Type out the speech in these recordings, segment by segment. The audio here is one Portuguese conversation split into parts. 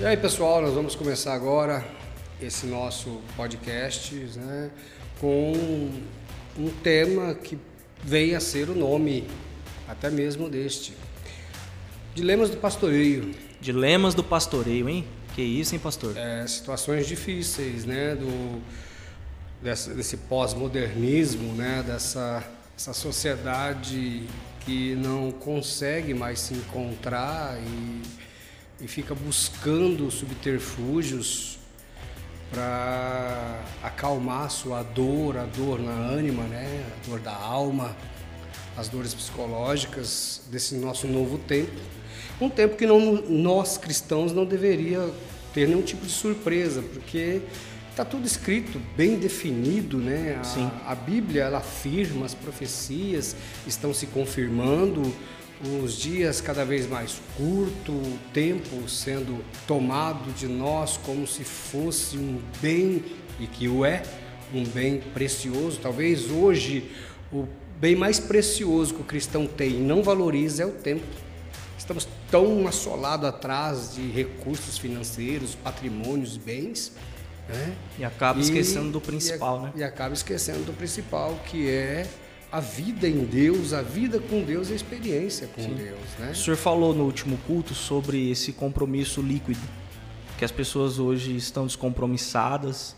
E aí, pessoal, nós vamos começar agora esse nosso podcast né, com um tema que vem a ser o nome até mesmo deste. Dilemas do pastoreio. Dilemas do pastoreio, hein? Que isso, hein, pastor? É, situações difíceis, né? Do, desse, desse pós-modernismo, né? Dessa essa sociedade que não consegue mais se encontrar e, e fica buscando subterfúgios para acalmar a sua dor, a dor na ânima, né? a dor da alma, as dores psicológicas desse nosso novo tempo. Um tempo que não, nós cristãos não deveria ter nenhum tipo de surpresa, porque está tudo escrito, bem definido, né? A, Sim. a Bíblia ela afirma, as profecias estão se confirmando, os dias cada vez mais curto, o tempo sendo tomado de nós como se fosse um bem e que o é, um bem precioso. Talvez hoje o bem mais precioso que o cristão tem e não valoriza é o tempo. Estamos tão assolados atrás de recursos financeiros, patrimônios, bens, né? E acaba E- esquecendo do e- principal, né? E acaba esquecendo do principal, que é a vida em Deus, a vida com Deus e a experiência com Deus, né? O senhor falou no último culto sobre esse compromisso líquido, que as pessoas hoje estão descompromissadas,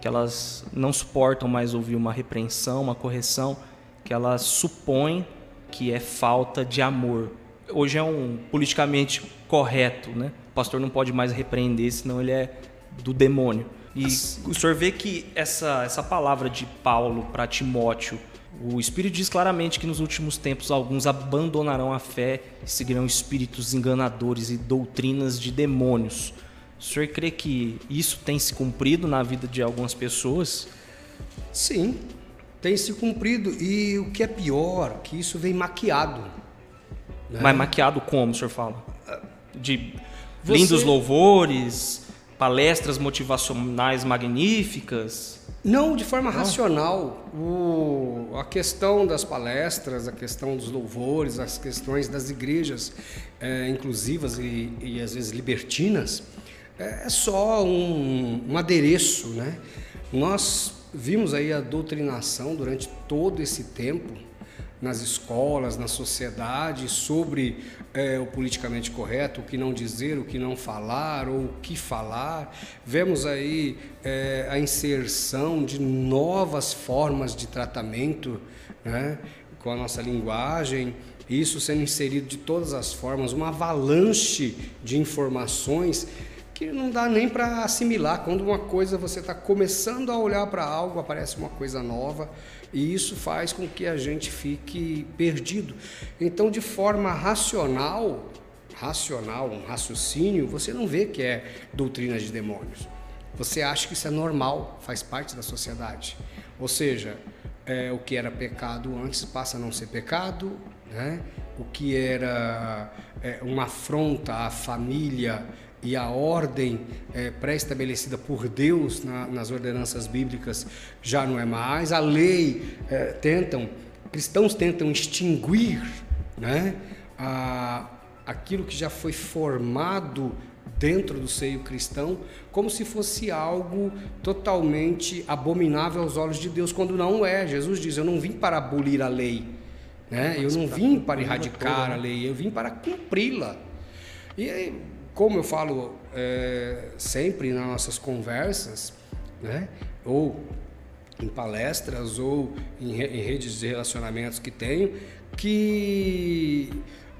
que elas não suportam mais ouvir uma repreensão, uma correção, que elas supõem que é falta de amor. Hoje é um politicamente correto, né? O pastor não pode mais repreender, senão ele é do demônio. E o senhor vê que essa, essa palavra de Paulo para Timóteo, o Espírito diz claramente que nos últimos tempos alguns abandonarão a fé e seguirão espíritos enganadores e doutrinas de demônios. O senhor crê que isso tem se cumprido na vida de algumas pessoas? Sim, tem se cumprido. E o que é pior, que isso vem maquiado. né? Mas maquiado como, o senhor fala? De Você- lindos louvores, palestras motivacionais magníficas? Não de forma racional. O- a questão das palestras, a questão dos louvores, as questões das igrejas é, inclusivas e, e às vezes libertinas, é, é só um, um adereço, né? Nós vimos aí a doutrinação durante todo esse tempo nas escolas, na sociedade, sobre eh, o politicamente correto, o que não dizer, o que não falar, ou o que falar. Vemos aí eh, a inserção de novas formas de tratamento né, com a nossa linguagem, isso sendo inserido de todas as formas, uma avalanche de informações que não dá nem para assimilar. Quando uma coisa você está começando a olhar para algo, aparece uma coisa nova e isso faz com que a gente fique perdido. Então, de forma racional, racional, um raciocínio, você não vê que é doutrina de demônios. Você acha que isso é normal, faz parte da sociedade. Ou seja, é, o que era pecado antes passa a não ser pecado, né? o que era é, uma afronta à família e à ordem é, pré-estabelecida por Deus na- nas ordenanças bíblicas já não é mais. A lei é, tentam, cristãos tentam extinguir né? a, aquilo que já foi formado dentro do seio cristão, como se fosse algo totalmente abominável aos olhos de Deus, quando não é. Jesus diz: Eu não vim para abolir a lei, né? eu não vim para erradicar a lei, eu vim para cumpri-la. E como eu falo é, sempre nas nossas conversas, né? ou em palestras, ou em, re- em redes de relacionamentos que tenho, que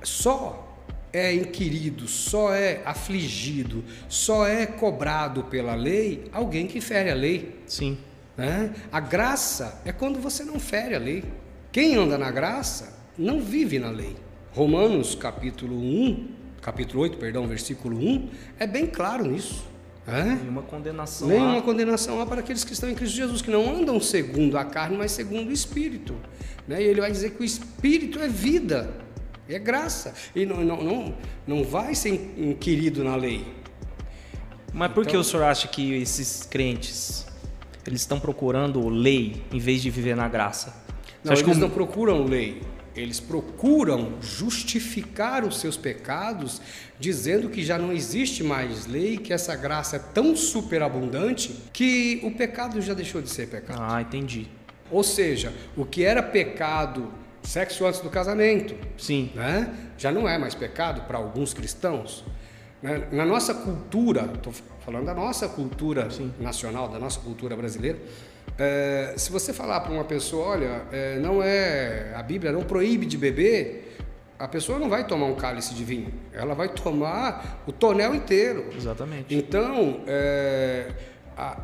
só é inquirido, só é afligido, só é cobrado pela lei alguém que fere a lei. Sim. né? A graça é quando você não fere a lei. Quem anda na graça não vive na lei. Romanos capítulo 1, capítulo 8, perdão, versículo 1, é bem claro nisso. né? Nenhuma condenação. Nenhuma há. condenação há para aqueles que estão em Cristo Jesus, que não andam segundo a carne, mas segundo o Espírito. Né? E ele vai dizer que o Espírito é vida, é graça. E não, não, não, não vai ser inquirido na lei. Mas por que Então- o senhor acha que esses crentes eles estão procurando lei em vez de viver na graça? Não, que eles o- não procuram lei. Eles procuram justificar os seus pecados, dizendo que já não existe mais lei, que essa graça é tão superabundante que o pecado já deixou de ser pecado. Ah, entendi. Ou seja, o que era pecado, sexo antes do casamento, Sim. né? já não é mais pecado para alguns cristãos. Na nossa cultura, estou falando da nossa cultura Sim. nacional, da nossa cultura brasileira, é, se você falar para uma pessoa, olha, é, não é a Bíblia não proíbe de beber, a pessoa não vai tomar um cálice de vinho, ela vai tomar o tonel inteiro. Exatamente. Então, é, a-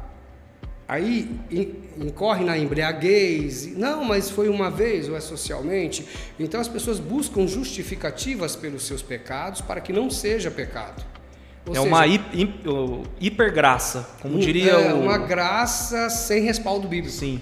aí in- incorre na embriaguez. Não, mas foi uma vez ou é socialmente. Então as pessoas buscam justificativas pelos seus pecados para que não seja pecado. Ou é seja, uma hi- hipergraça, como um- diria é, o... uma graça sem respaldo bíblico. Sim.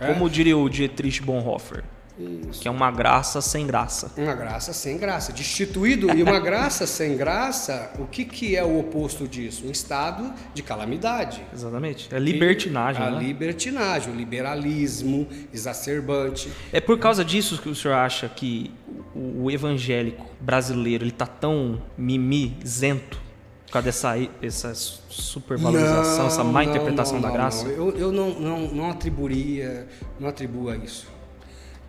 É? Como diria o Dietrich Bonhoeffer, Isso. que é uma graça sem graça. Uma graça sem graça, destituído. E uma graça sem graça, o que, que é o oposto disso? Um estado de calamidade. Exatamente. É libertinagem, A né? libertinagem, o liberalismo exacerbante. É por causa disso que o senhor acha que o, o evangélico brasileiro ele tá tão mimizento por causa dessa, essa supervalorização, essa má Não, interpretação não, da não, graça? não. Eu, eu não, não, não atribuiria, não atribuo a isso.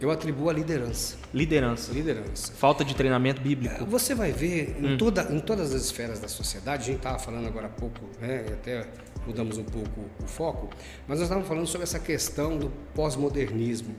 Eu atribuo a liderança. Liderança. Liderança. Falta de treinamento bíblico. Você vai ver Hum. em, toda, em todas as esferas da sociedade, a gente estava falando agora há pouco, né, até mudamos um pouco o foco, mas nós estávamos falando sobre essa questão do pós-modernismo.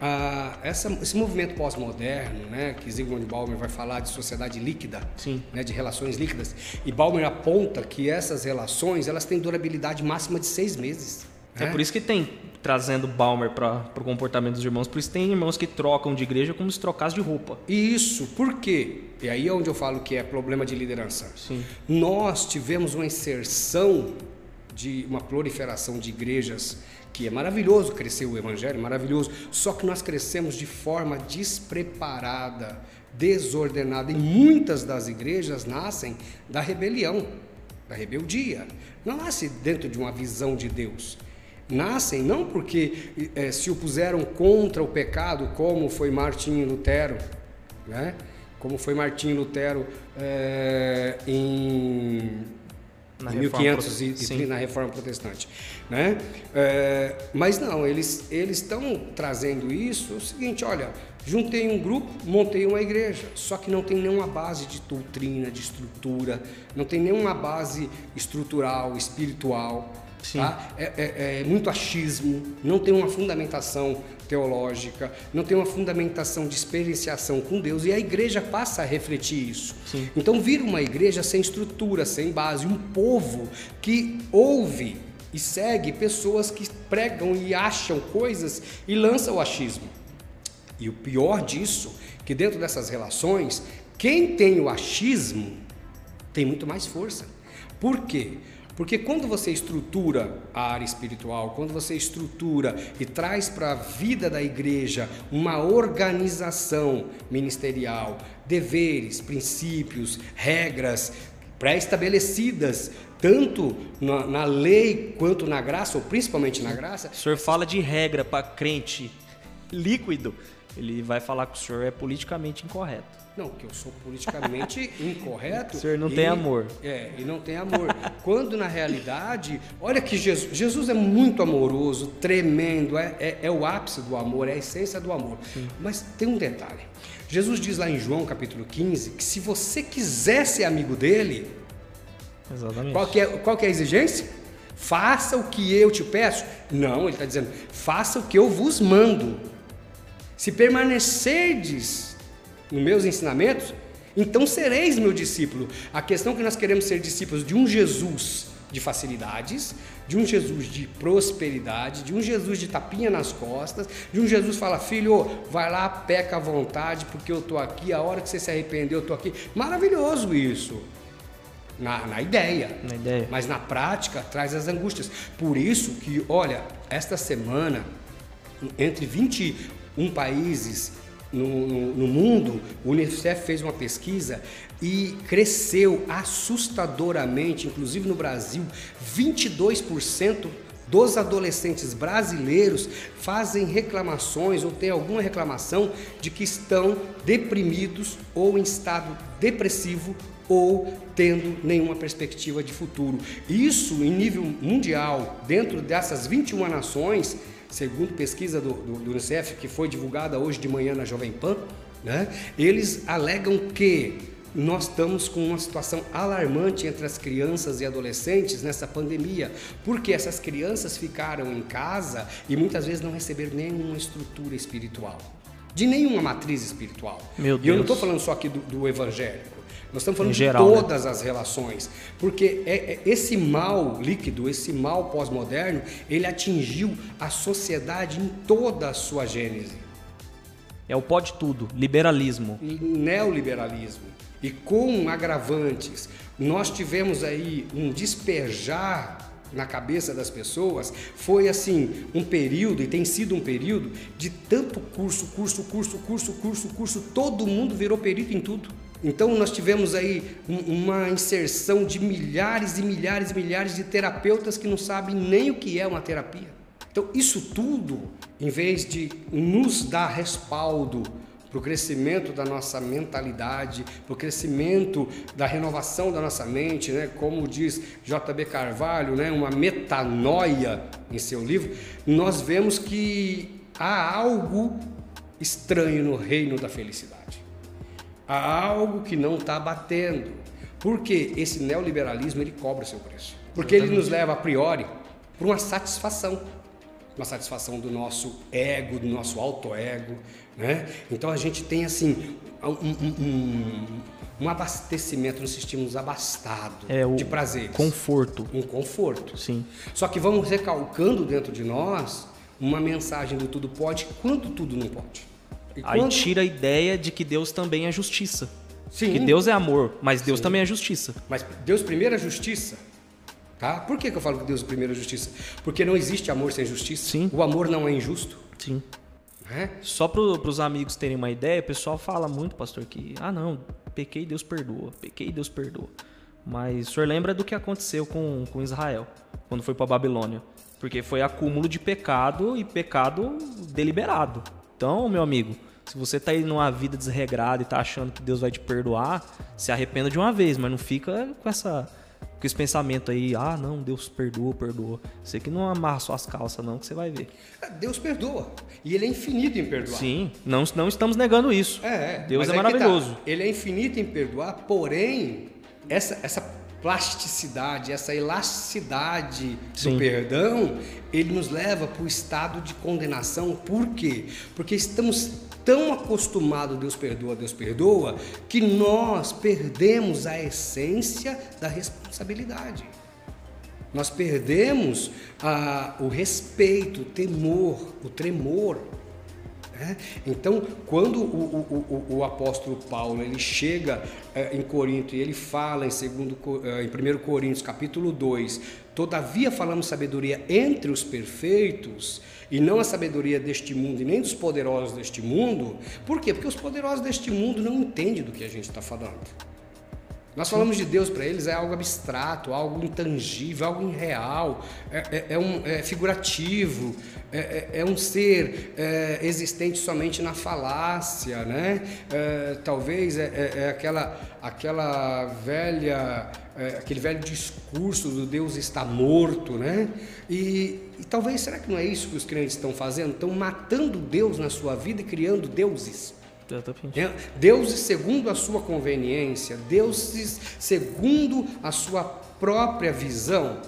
Ah, essa- esse movimento pós-moderno, né, que Zygmunt Bauman vai falar de sociedade líquida, Sim. né, de relações líquidas, e Bauman aponta que essas relações elas têm durabilidade máxima de seis meses. É né? por isso que tem, trazendo Balmer para o comportamento dos irmãos, por isso tem irmãos que trocam de igreja como se trocasse de roupa. Isso, por quê? E aí é onde eu falo que é problema de liderança. Sim. Nós tivemos uma inserção de uma proliferação de igrejas que é maravilhoso crescer o evangelho, maravilhoso, só que nós crescemos de forma despreparada, desordenada, e muitas das igrejas nascem da rebelião, da rebeldia. Não nasce dentro de uma visão de Deus. Nascem não porque eh, se opuseram contra o pecado, como foi Martinho Lutero, né? como foi Martinho Lutero eh, em Na em Reforma 1530 Sim. na Reforma Protestante, né? É, mas não, eles eles estão trazendo isso. O seguinte, olha, juntei um grupo, montei uma igreja, só que não tem nenhuma base de doutrina, de estrutura, não tem nenhuma base estrutural, espiritual. Sim. Tá? É, é- é muito achismo, não tem uma fundamentação teológica, não tem uma fundamentação de experienciação com Deus, e a igreja passa a refletir isso. Sim. Então vira uma igreja sem estrutura, sem base, um povo que ouve e segue pessoas que pregam e acham coisas e lança o achismo. E o pior disso, que dentro dessas relações, quem tem o achismo tem muito mais força. Por quê? Porque quando você estrutura a área espiritual, quando você estrutura e traz para a vida da igreja uma organização ministerial, deveres, princípios, regras pré-estabelecidas, tanto na, na lei quanto na graça, ou principalmente na graça, O senhor fala de regra para crente líquido, ele vai falar que o senhor é politicamente incorreto. Não, que eu sou politicamente incorreto. O senhor não e- tem amor. É, e não tem amor. Quando na realidade, olha que Jesus, Jesus é muito amoroso, tremendo, é, é, é o ápice do amor, é a essência do amor. Mas tem um detalhe. Jesus diz lá em João capítulo 15 que se você quiser ser amigo dele, Exatamente. qual que é, qual que é a exigência? Faça o que eu te peço. Não, ele está dizendo, faça o que eu vos mando. Se permanecerdes nos meus ensinamentos, então sereis meu discípulo. A questão é que nós queremos ser discípulos de um Jesus de facilidades, de um Jesus de prosperidade, de um Jesus de tapinha nas costas, de um Jesus que fala, filho, vai lá, peca à vontade, porque eu estou aqui, a hora que você se arrepender, eu estou aqui. Maravilhoso isso. Na, na ideia. Na ideia. Mas na prática traz as angústias. Por isso que, olha, esta semana, entre 21 países no, no- mundo, o Unicef fez uma pesquisa e cresceu assustadoramente, inclusive no Brasil, 22% dos adolescentes brasileiros fazem reclamações ou têm alguma reclamação de que estão deprimidos ou em estado depressivo ou tendo nenhuma perspectiva de futuro. Isso em nível mundial, dentro dessas 21 nações, segundo pesquisa do, do, do Unicef, que foi divulgada hoje de manhã na Jovem Pan, né, eles alegam que nós estamos com uma situação alarmante entre as crianças e adolescentes nessa pandemia, porque essas crianças ficaram em casa e muitas vezes não receberam nenhuma estrutura espiritual, de nenhuma matriz espiritual. Meu Deus. E eu não estou falando só aqui do, do evangélico. Nós estamos falando geral, de né? todas as relações, porque é, é- esse mal líquido, esse mal pós-moderno, ele atingiu a sociedade em toda a sua gênese. É o pode tudo, liberalismo. neoliberalismo e com agravantes, nós tivemos aí um despejar na cabeça das pessoas, foi assim, um período, e tem sido um período, de tanto curso, curso, curso, curso, curso, curso, todo mundo virou perito em tudo. Então nós tivemos aí um- uma inserção de milhares e milhares e milhares de terapeutas que não sabem nem o que é uma terapia. Então, isso tudo, em vez de nos dar respaldo para o crescimento da nossa mentalidade, para o crescimento da renovação da nossa mente, né? como diz J.B. Carvalho, né? uma metanoia em seu livro, nós vemos que há algo estranho no reino da felicidade. Há algo que não está batendo. Porque esse neoliberalismo ele cobra o seu preço. Porque ele nos leva a priori para uma satisfação. Uma satisfação do nosso ego, do nosso auto-ego. Né? Então a gente tem assim um, um- um- um abastecimento, nos sentimos abastados É de prazeres. conforto. Um conforto. Sim. Só que vamos recalcando dentro de nós uma mensagem do tudo pode quando tudo não pode. E Aí quando- tira a ideia de que Deus também é justiça. Sim. Que Deus é amor, mas Deus também é justiça. Mas Deus primeiro é justiça. Tá? Por que, que eu falo que Deus primeiro é justiça? Porque não existe amor sem justiça. Sim. O amor não é injusto. Sim. Né? Só para os amigos terem uma ideia, o pessoal fala muito, pastor, que ah não, pequei, Deus perdoa, pequei, Deus perdoa. Mas o senhor lembra do que aconteceu com, com Israel, quando foi para Babilônia? Porque foi acúmulo de pecado e pecado deliberado. Então, meu amigo, se você tá aí numa vida desregrada e tá achando que Deus vai te perdoar, se arrependa de uma vez, mas não fica com essa com esse pensamento aí, ah, não, Deus perdoa, perdoa. Você que não amarra suas calças não, que você vai ver. Deus perdoa. E Ele é infinito em perdoar. Sim, não, não estamos negando isso. É, é. Deus é aí que maravilhoso. tá. Ele é infinito em perdoar, porém, essa, essa plasticidade, essa elasticidade Sim. do perdão, ele nos leva para o estado de condenação. Por quê? Porque estamos tão acostumados, Deus perdoa, Deus perdoa, que nós perdemos a essência da responsabilidade. Nós perdemos ah, o respeito, o temor, o tremor. Né? Então, quando o, o- o- apóstolo Paulo ele chega eh, em Corinto e ele fala em, segundo, eh, em 1 Coríntios capítulo 2, todavia falamos sabedoria entre os perfeitos e não a sabedoria deste mundo e nem dos poderosos deste mundo. Por quê? Porque os poderosos deste mundo não entendem do que a gente está falando. Nós falamos de Deus para eles é algo abstrato, algo intangível, algo irreal, é, é- é um, é figurativo, é, é- é um ser é, existente somente na falácia, né? Talvez é, aquela, aquela velha, aquele velho discurso do Deus está morto, né? E, e talvez será que não é isso que os crentes estão fazendo? Estão matando Deus na sua vida e criando deuses. Deuses segundo a sua conveniência, deuses segundo a sua própria visão.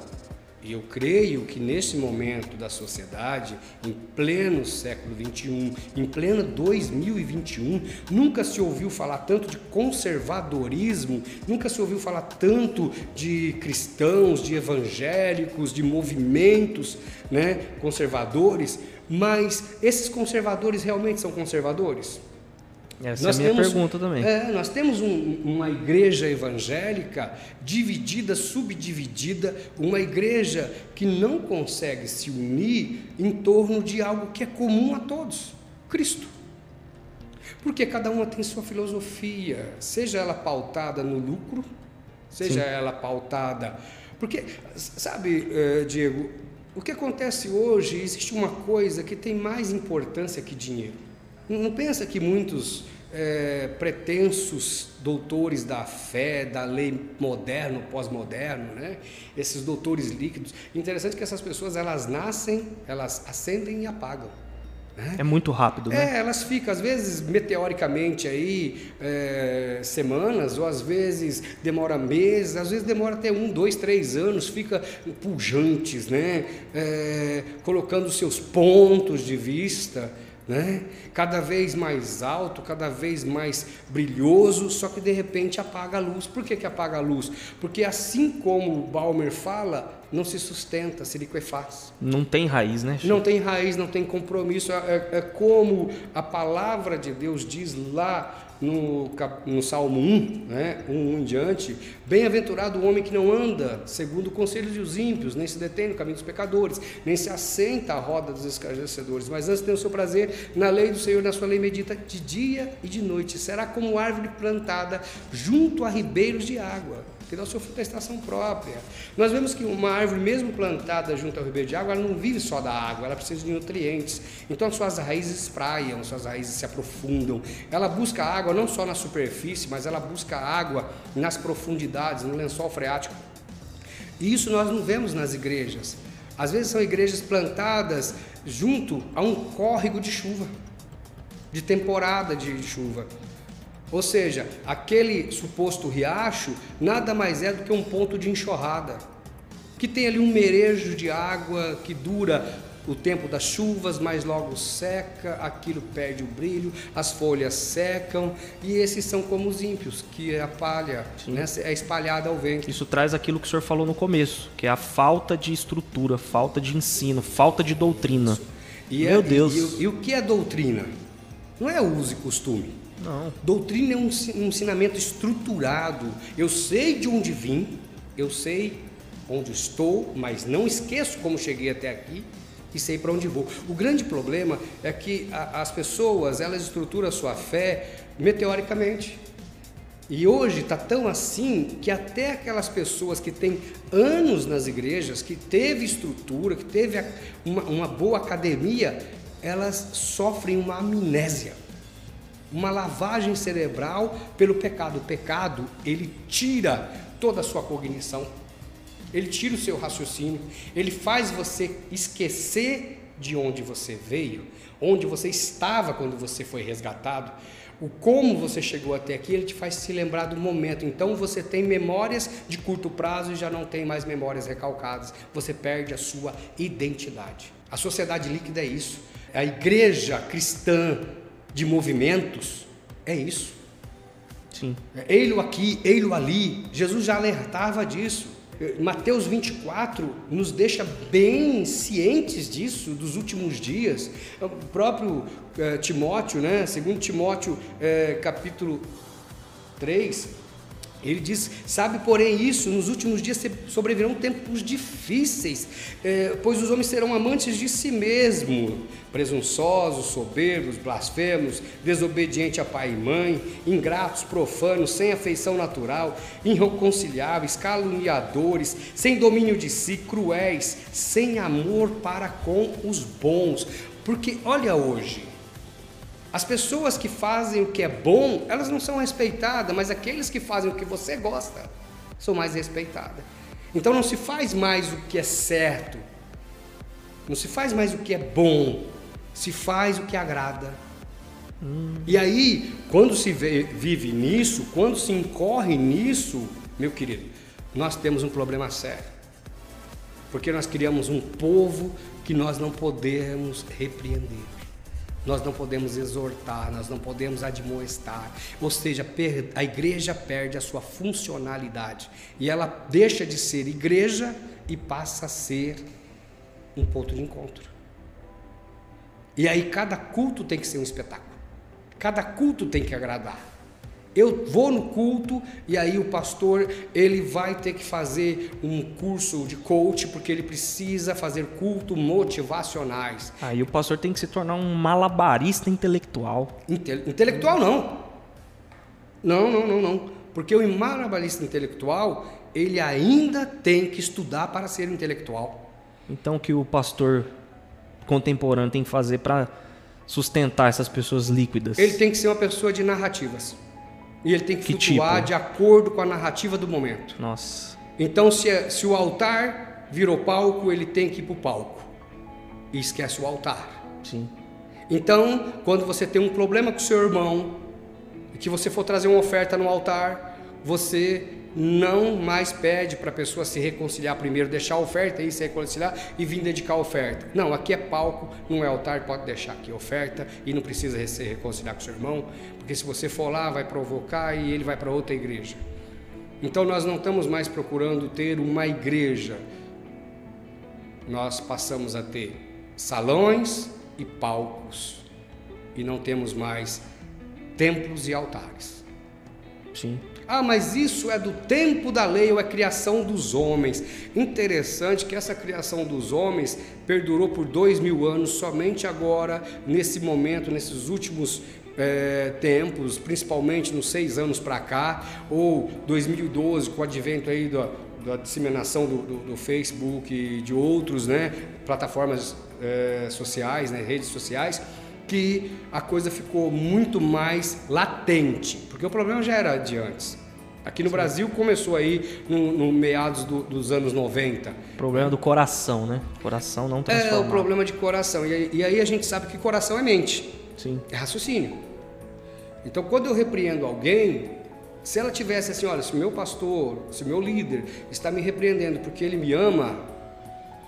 E eu creio que nesse momento da sociedade, em pleno século XXI, em pleno 2021, nunca se ouviu falar tanto de conservadorismo, nunca se ouviu falar tanto de cristãos, de evangélicos, de movimentos né, conservadores, mas esses conservadores realmente são conservadores? Essa é a minha pergunta também. É, nós temos um- uma igreja evangélica dividida, subdividida, uma igreja que não consegue se unir em torno de algo que é comum a todos: Cristo. Porque cada uma tem sua filosofia, seja ela pautada no lucro, seja ela pautada. Porque, sabe, eh, Diego, O que acontece hoje, existe uma coisa que tem mais importância que dinheiro. Não pensa que muitos é, pretensos doutores da fé, da lei moderno, pós-moderno, né? esses doutores líquidos. Interessante que essas pessoas elas nascem, elas acendem e apagam. Né? É muito rápido, né? É, elas ficam, às vezes, meteoricamente aí, é, semanas, ou às vezes demora meses, às vezes demora até um, dois, três anos, fica pujantes, né? É, colocando seus pontos de vista né? cada vez mais alto, cada vez mais brilhoso, só que de repente apaga a luz. Por que, que apaga a luz? Porque assim como o Balmer fala, não se sustenta, se liquefaz. Não tem raiz, né? Chico? Não tem raiz, não tem compromisso. É, é, é como a palavra de Deus diz lá no, no Salmo 1, né, 1, 1 em diante, bem-aventurado o homem que não anda segundo o conselho dos ímpios, nem se detém no caminho dos pecadores, nem se assenta à roda dos escarnecedores, mas antes tem o seu prazer na lei do Senhor, na sua lei medita de dia e de noite. Será como árvore plantada junto a ribeiros de água, que dá o seu fruto da estação própria. Nós vemos que uma árvore, mesmo plantada junto ao ribeiro de água, ela não vive só da água, ela precisa de nutrientes. Então suas raízes espraiam, suas raízes se aprofundam. Ela busca água não só na superfície, mas ela busca água nas profundidades, no lençol freático. E isso nós não vemos nas igrejas. Às vezes são igrejas plantadas junto a um córrego de chuva, de temporada de chuva. Ou seja, aquele suposto riacho nada mais é do que um ponto de enxurrada, que tem ali um merejo de água que dura o tempo das chuvas, mas logo seca, aquilo perde o brilho, as folhas secam, e esses são como os ímpios, que a palha né, é espalhada ao vento. Isso traz aquilo que o senhor falou no começo, que é a falta de estrutura, falta de ensino, falta de doutrina. E Meu é, Deus. E, e, e o que é doutrina? Não é uso e costume. Não. Doutrina é um ensinamento estruturado. Eu sei de onde vim, eu sei onde estou, mas não esqueço como cheguei até aqui e sei para onde vou. O grande problema é que a, as pessoas elas estruturam a sua fé meteoricamente. E hoje está tão assim que até aquelas pessoas que têm anos nas igrejas, que teve estrutura, que teve uma, uma boa academia, elas sofrem uma amnésia uma lavagem cerebral pelo pecado. O pecado, ele tira toda a sua cognição, ele tira o seu raciocínio, ele faz você esquecer de onde você veio, onde você estava quando você foi resgatado, o como você chegou até aqui, ele te faz se lembrar do momento. Então você tem memórias de curto prazo e já não tem mais memórias recalcadas. Você perde a sua identidade. A sociedade líquida é isso. A igreja cristã de movimentos, é isso. Sim. Ei-lo aqui, ei-lo ali. Jesus já alertava disso. Mateus 24 nos deixa bem cientes disso, dos últimos dias. O próprio eh, Timóteo, né? segundo Timóteo eh, capítulo 3, ele diz: Sabe, porém, isso, nos últimos dias sobrevirão tempos difíceis, eh, pois os homens serão amantes de si mesmos, presunçosos, soberbos, blasfemos, desobedientes a pai e mãe, ingratos, profanos, sem afeição natural, irreconciliáveis, caluniadores, sem domínio de si, cruéis, sem amor para com os bons. Porque olha hoje, as pessoas que fazem o que é bom, elas não são respeitadas, mas aqueles que fazem o que você gosta são mais respeitadas. Então não se faz mais o que é certo, não se faz mais o que é bom, se faz o que agrada. Hum. E aí, quando se vive nisso, quando se incorre nisso, meu querido, nós temos um problema sério. Porque nós criamos um povo que nós não podemos repreender. Nós não podemos exortar, nós não podemos admoestar. Ou seja, a igreja perde a sua funcionalidade e ela deixa de ser igreja e passa a ser um ponto de encontro. E aí cada culto tem que ser um espetáculo. Cada culto tem que agradar. Eu vou no culto e aí o pastor ele vai ter que fazer um curso de coach porque ele precisa fazer culto motivacionais. Aí o pastor tem que se tornar um malabarista intelectual. Inte intelectual não. Não, não, não, não. Porque o malabarista intelectual ele ainda tem que estudar para ser intelectual. Então, o que o pastor contemporâneo tem que fazer para sustentar essas pessoas líquidas? Ele tem que ser uma pessoa de narrativas. E ele tem que, Que flutuar tipo? de acordo com a narrativa do momento. Nossa, Então, se, se o altar virou palco, ele tem que ir para o palco. E esquece o altar. sim. Então, quando você tem um problema com seu irmão, e que você for trazer uma oferta no altar, você não mais pede para a pessoa se reconciliar primeiro, deixar a oferta e se reconciliar e vir dedicar a oferta. Não, aqui é palco, não é altar, pode deixar aqui a oferta e não precisa se reconciliar com seu irmão, porque se você for lá, vai provocar e ele vai para outra igreja. Então nós não estamos mais procurando ter uma igreja, nós passamos a ter salões e palcos e não temos mais templos e altares. Sim. Ah, mas isso é do tempo da lei ou é criação dos homens? Interessante que essa criação dos homens perdurou por dois mil anos, somente agora, nesse momento, nesses últimos eh, tempos, principalmente nos seis anos para cá, ou 2012, com o advento aí da, da disseminação do, do- do Facebook e de outros, né, plataformas eh, sociais, né, redes sociais, que a coisa ficou muito mais latente, porque o problema já era de antes. Aqui no Brasil começou aí no, no meados do- dos anos 90. Problema do coração, né? Coração não É transformado. o problema de coração. E aí, e aí a gente sabe que coração é mente, Sim. é raciocínio. Então quando eu repreendo alguém, se ela tivesse assim, olha, se o meu pastor, se o meu líder está me repreendendo porque ele me ama,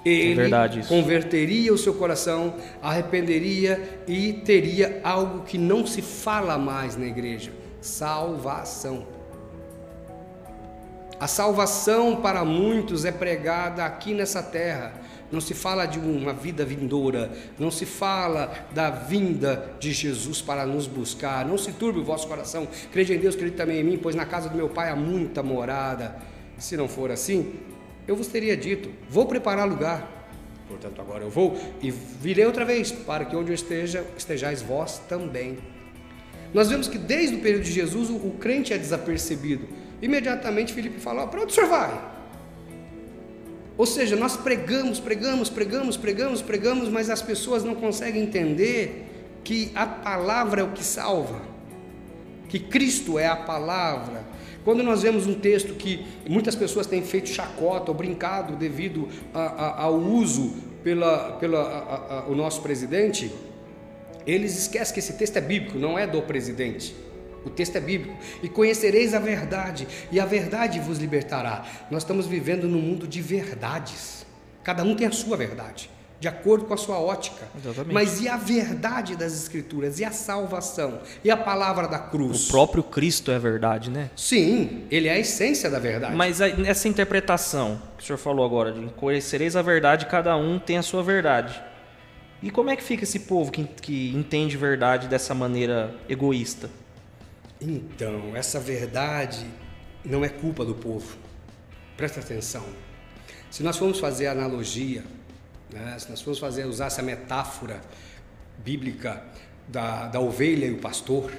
ele converteria o seu coração, arrependeria e teria algo que não se fala mais na igreja: salvação. A salvação para muitos é pregada aqui nessa terra. Não se fala de uma vida vindoura, não se fala da vinda de Jesus para nos buscar. Não se turbe o vosso coração. Crede em Deus, crede também em mim, pois na casa do meu Pai há muita morada. Se não for assim, eu vos teria dito: vou preparar lugar. Portanto, agora eu vou e virei outra vez, para que onde eu esteja, estejais vós também. Nós vemos que desde o período de Jesus o, o crente é desapercebido. Imediatamente Filipe fala: para onde o senhor vai? Ou seja, nós pregamos, pregamos, pregamos, pregamos, pregamos, mas as pessoas não conseguem entender que a palavra é o que salva, que Cristo é a palavra. Quando nós vemos um texto que muitas pessoas têm feito chacota ou brincado devido a- a- ao uso pela, pela a- o nosso presidente, eles esquecem que esse texto é bíblico, não é do presidente. O texto é bíblico. E conhecereis a verdade, e a verdade vos libertará. Nós estamos vivendo num mundo de verdades. Cada um tem a sua verdade, de acordo com a sua ótica. Exatamente. Mas e a verdade das Escrituras? E a salvação? E a palavra da O cruz? próprio Cristo é verdade, né? Sim, ele é a essência da verdade. Mas aí, nessa interpretação que o senhor falou agora, de conhecereis a verdade, cada um tem a sua verdade. E como é que fica esse povo que, que entende verdade dessa maneira egoísta? Então, essa verdade não é culpa do povo. Presta atenção. Se nós formos fazer analogia, né, se nós formos fazer, usar essa metáfora bíblica da, da ovelha e o pastor,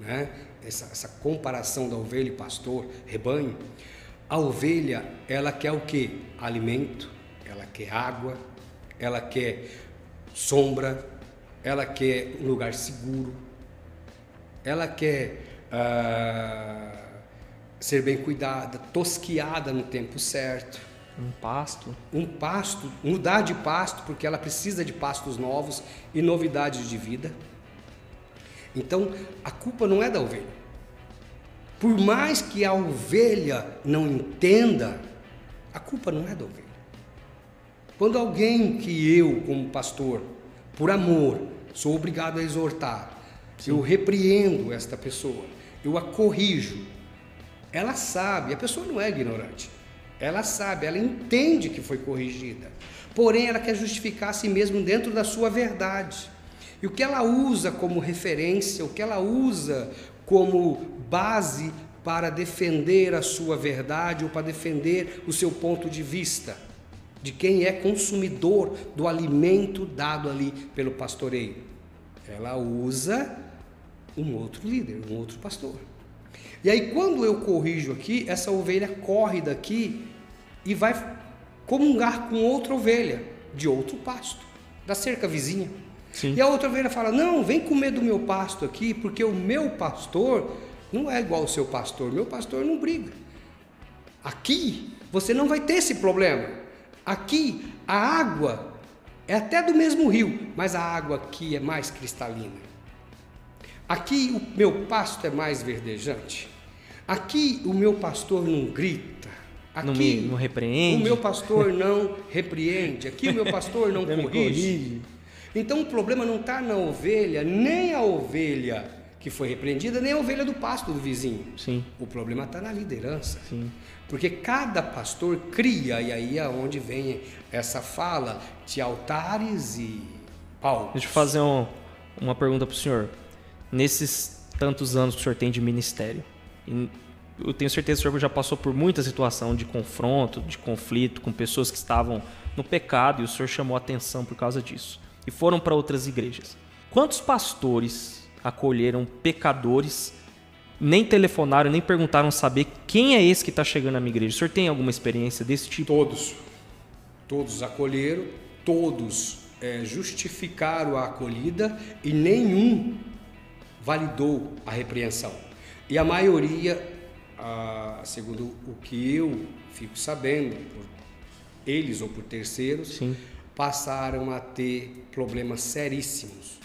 né, essa, essa comparação da ovelha e pastor, rebanho, a ovelha, ela quer o que? Alimento, ela quer água, ela quer sombra, ela quer um lugar seguro, ela quer ah, ser bem cuidada, tosquiada no tempo certo, Um pasto? um pasto, mudar de pasto, porque ela precisa de pastos novos e novidades de vida. Então, a culpa não é da ovelha. Por mais que a ovelha não entenda, a culpa não é da ovelha. Quando alguém que eu, como pastor, por amor, sou obrigado a exortar, eu repreendo esta pessoa, eu a corrijo, ela sabe, a pessoa não é ignorante, ela sabe, ela entende que foi corrigida, porém ela quer justificar a si mesma dentro da sua verdade. E o que ela usa como referência, o que ela usa como base para defender a sua verdade ou para defender o seu ponto de vista, de quem é consumidor do alimento dado ali pelo pastoreio. Ela usa um outro líder, um outro pastor. E aí, quando eu corrijo aqui, essa ovelha corre daqui e vai comungar com outra ovelha. de outro pasto, da cerca vizinha. Sim. E a outra ovelha fala: Não, vem comer do meu pasto aqui, porque o meu pastor não é igual ao seu pastor. Meu pastor não briga. Aqui você não vai ter esse problema. Aqui a água é até do mesmo rio, mas a água aqui é mais cristalina. Aqui o meu pasto é mais verdejante. Aqui o meu pastor não grita. Aqui Não me- não repreende. O meu pastor não repreende. Aqui o meu pastor não corrige. corrige. Então o problema não está na ovelha, nem a ovelha que foi repreendida, nem a ovelha do pasto do vizinho. Sim, O problema está na liderança. sim. Porque cada pastor cria, e aí é onde vem essa fala de altares e palcos. Deixa eu fazer um- uma pergunta para o senhor. Nesses tantos anos que o senhor tem de ministério, eu tenho certeza que o senhor já passou por muita situação de confronto, de conflito com pessoas que estavam no pecado e o senhor chamou atenção por causa disso. E foram para outras igrejas. Quantos pastores acolheram pecadores, nem telefonaram, nem perguntaram saber quem é esse que está chegando na minha igreja? O senhor tem alguma experiência desse tipo? Todos. Todos acolheram, todos eh, justificaram a acolhida e nenhum validou a repreensão. E a maioria, ah, segundo o que eu fico sabendo, por eles ou por terceiros, Sim. passaram a ter problemas seríssimos.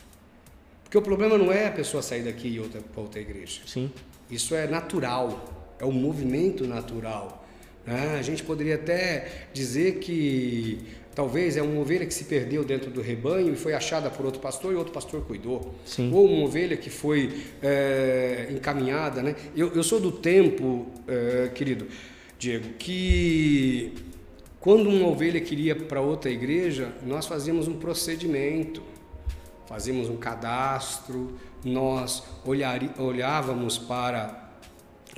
Porque o problema não é a pessoa sair daqui e outra para outra igreja. Sim. Isso é natural, é um movimento natural. né? A gente poderia até dizer que talvez é uma ovelha que se perdeu dentro do rebanho e foi achada por outro pastor e outro pastor cuidou. Sim. Ou uma ovelha que foi é, encaminhada. Né? Eu, eu sou do tempo, é, querido Diego, que quando uma ovelha queria para outra igreja, nós fazíamos um procedimento fazíamos um cadastro, nós olhari, olhávamos para,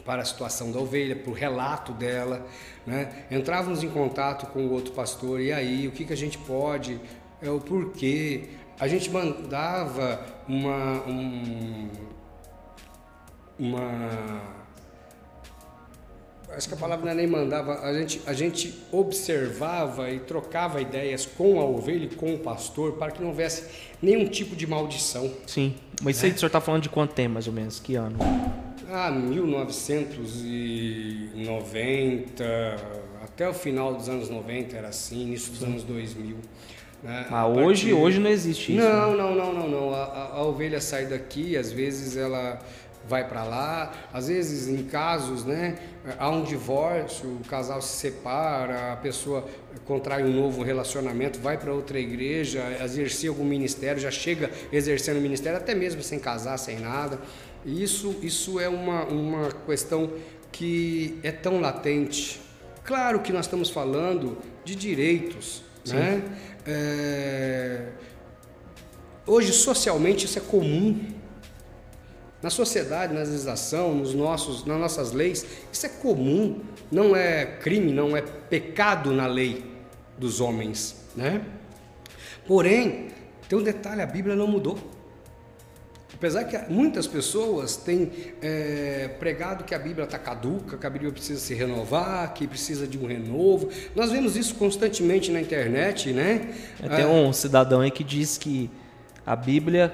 para a situação da ovelha, para o relato dela, né? entrávamos em contato com o outro pastor, e aí, o que, que a gente pode, é o porquê. A gente mandava uma, um, uma acho que a palavra não é nem mandava, a gente, a gente observava e trocava ideias com a ovelha e com o pastor para que não houvesse nenhum tipo de maldição. Sim. Mas isso aí o senhor está falando de quanto tempo, mais ou menos? Que ano? Ah, 1990, até o final dos anos 90 era assim, início dos anos 2000. né? Ah, hoje, partir- hoje não existe isso. Não, não, não, não, não. A, a- a ovelha sai daqui, às vezes ela vai para lá, às vezes em casos, né, há um divórcio, o casal se separa, a pessoa contrai um novo relacionamento, vai para outra igreja, exercer algum ministério, já chega exercendo o ministério, até mesmo sem casar, sem nada. Isso, isso é uma, uma questão que é tão latente. Claro que nós estamos falando de direitos, né? É, Hoje, socialmente, isso é comum. Na sociedade, na legislação, nos nossos, nas nossas leis, isso é comum. Não é crime, não é pecado na lei dos homens, né? Porém, tem um detalhe: a Bíblia não mudou. Apesar que muitas pessoas têm é, pregado que a Bíblia está caduca, que a Bíblia precisa se renovar, que precisa de um renovo. Nós vemos isso constantemente na internet, né? Tem um cidadão aí que diz que a Bíblia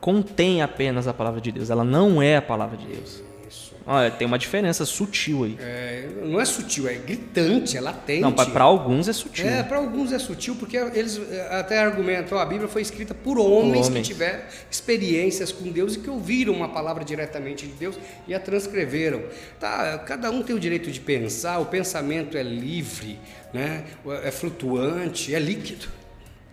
contém apenas a palavra de Deus, ela não é a palavra de Deus. Olha, tem uma diferença sutil aí. É, não é sutil, é gritante, é latente. Não, para alguns é sutil. É, para alguns é sutil, porque eles é, até argumentam, a Bíblia foi escrita por homens, que homens. tiveram experiências com Deus e que ouviram uma palavra diretamente de Deus e a transcreveram. Tá, cada um tem o direito de pensar, o pensamento é livre, né? é flutuante, é líquido.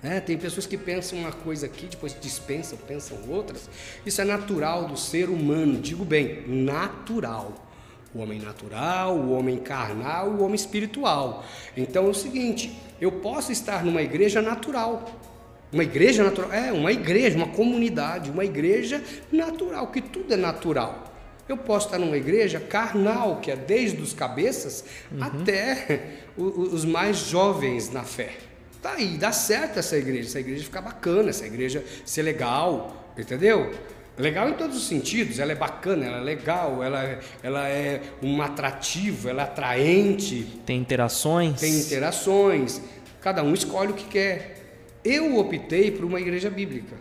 Né? tem pessoas que pensam uma coisa aqui, depois dispensam, pensam outras. Isso é natural do ser humano, digo bem, natural. O homem natural, o homem carnal, o homem espiritual. Então é o seguinte: eu posso estar numa igreja natural. Uma igreja natural? É, uma igreja, uma comunidade, uma igreja natural, que tudo é natural. Eu posso estar numa igreja carnal, que é desde os cabeças até o- o- os mais jovens na fé. Tá aí, dá certo essa igreja, essa igreja fica bacana, essa igreja ser legal, entendeu? Legal em todos os sentidos, ela é bacana, ela é legal, ela, é- ela é um atrativo, ela é atraente, Tem interações. tem interações. Cada um escolhe o que quer. Eu optei por uma igreja bíblica.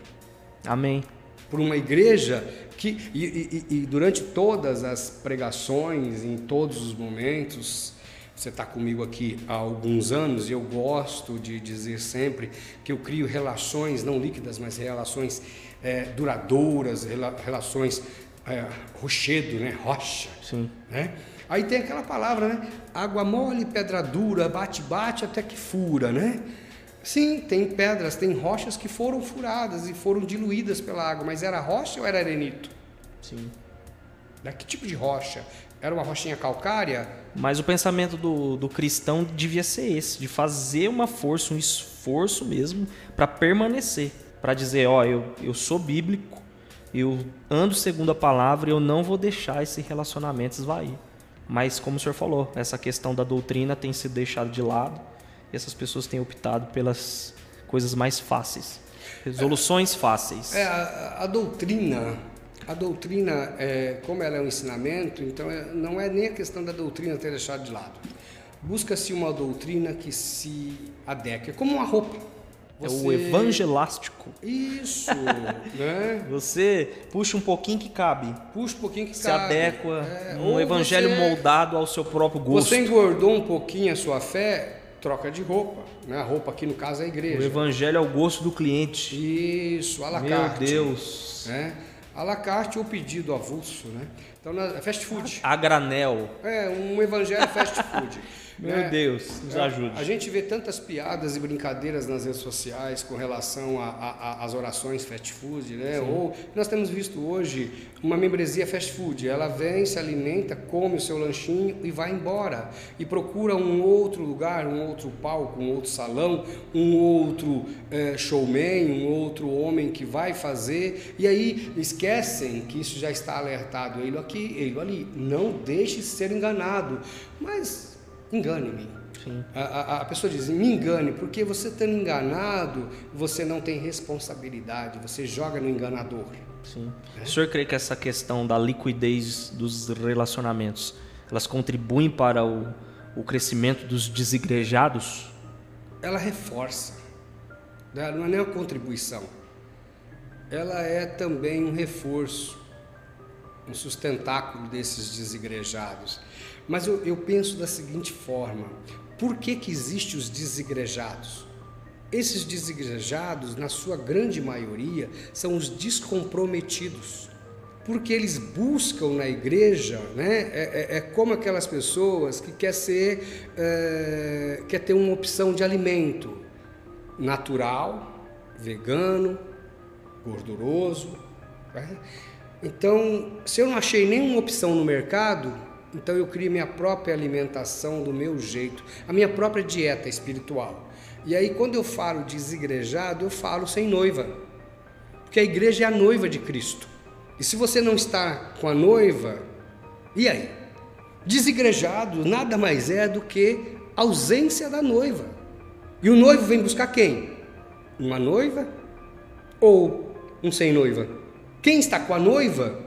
Amém. Por uma igreja que, e, e, e durante todas as pregações, em todos os momentos, você está comigo aqui há alguns anos e eu gosto de dizer sempre que eu crio relações não líquidas, mas relações é, duradouras, rela, relações é, rochedo, né? rocha. Sim. Né? Aí tem aquela palavra, né? Água mole, pedra dura, bate-bate até que fura, né? Sim, tem pedras, tem rochas que foram furadas e foram diluídas pela água, mas era rocha ou era arenito? Sim. Da que tipo de rocha? Era uma rochinha calcária? Mas o pensamento do, do cristão devia ser esse, de fazer uma força, um esforço mesmo para permanecer, para dizer, ó, eu, eu sou bíblico, eu ando segundo a palavra, eu não vou deixar esse relacionamento esvair. Mas como o senhor falou, essa questão da doutrina tem sido deixada de lado e essas pessoas têm optado pelas coisas mais fáceis, resoluções fáceis. É, a, a doutrina, a doutrina, é, como ela é um ensinamento, então é, não é nem a questão da doutrina ter deixado de lado. Busca-se uma doutrina que se adeque, é como uma roupa. Você... É o evangelástico. Isso, né? Você puxa um pouquinho que cabe. Puxa um pouquinho que se cabe. Se adequa é, um evangelho você... moldado ao seu próprio gosto. Você engordou um pouquinho a sua fé, troca de roupa. Né? A roupa aqui no caso é a igreja. O evangelho é o gosto do cliente. Isso, a la Meu carte. Deus. Né? A la carte ou pedido avulso, né? Então, na, fast food. A granel. É, um evangelho fast food. Meu né? Deus, nos ajude. A gente vê tantas piadas e brincadeiras nas redes sociais com relação às orações fast food, né? Sim. Ou nós temos visto hoje uma membresia fast food. Ela vem, se alimenta, come o seu lanchinho e vai embora. E procura um outro lugar, um outro palco, um outro salão, um outro é, showman, um outro homem que vai fazer. E aí esquecem que isso já está alertado. Ele aqui, ele ali. Não deixe ser enganado. Mas engane-me. A, a, a, pessoa diz, me engane, porque você estando enganado, você não tem responsabilidade, você joga no enganador. Sim. É? O senhor crê que essa questão da liquidez dos relacionamentos, elas contribuem para o, o crescimento dos desigrejados? Ela reforça, não é nem uma contribuição, ela é também um reforço, um sustentáculo desses desigrejados. Mas eu, eu penso da seguinte forma: por que, que existem os desigrejados? Esses desigrejados, na sua grande maioria, são os descomprometidos porque eles buscam na igreja, né? É, é, é como aquelas pessoas que quer ser, é, quer ter uma opção de alimento natural, vegano, gorduroso. Né? Então, se eu não achei nenhuma opção no mercado, então eu crio minha própria alimentação do meu jeito, a minha própria dieta espiritual. E aí quando eu falo desigrejado, eu falo sem noiva. Porque a igreja é a noiva de Cristo. E se você não está com a noiva, e aí? Desigrejado nada mais é do que ausência da noiva. E o noivo vem buscar quem? Uma noiva ou um sem noiva? Quem está com a noiva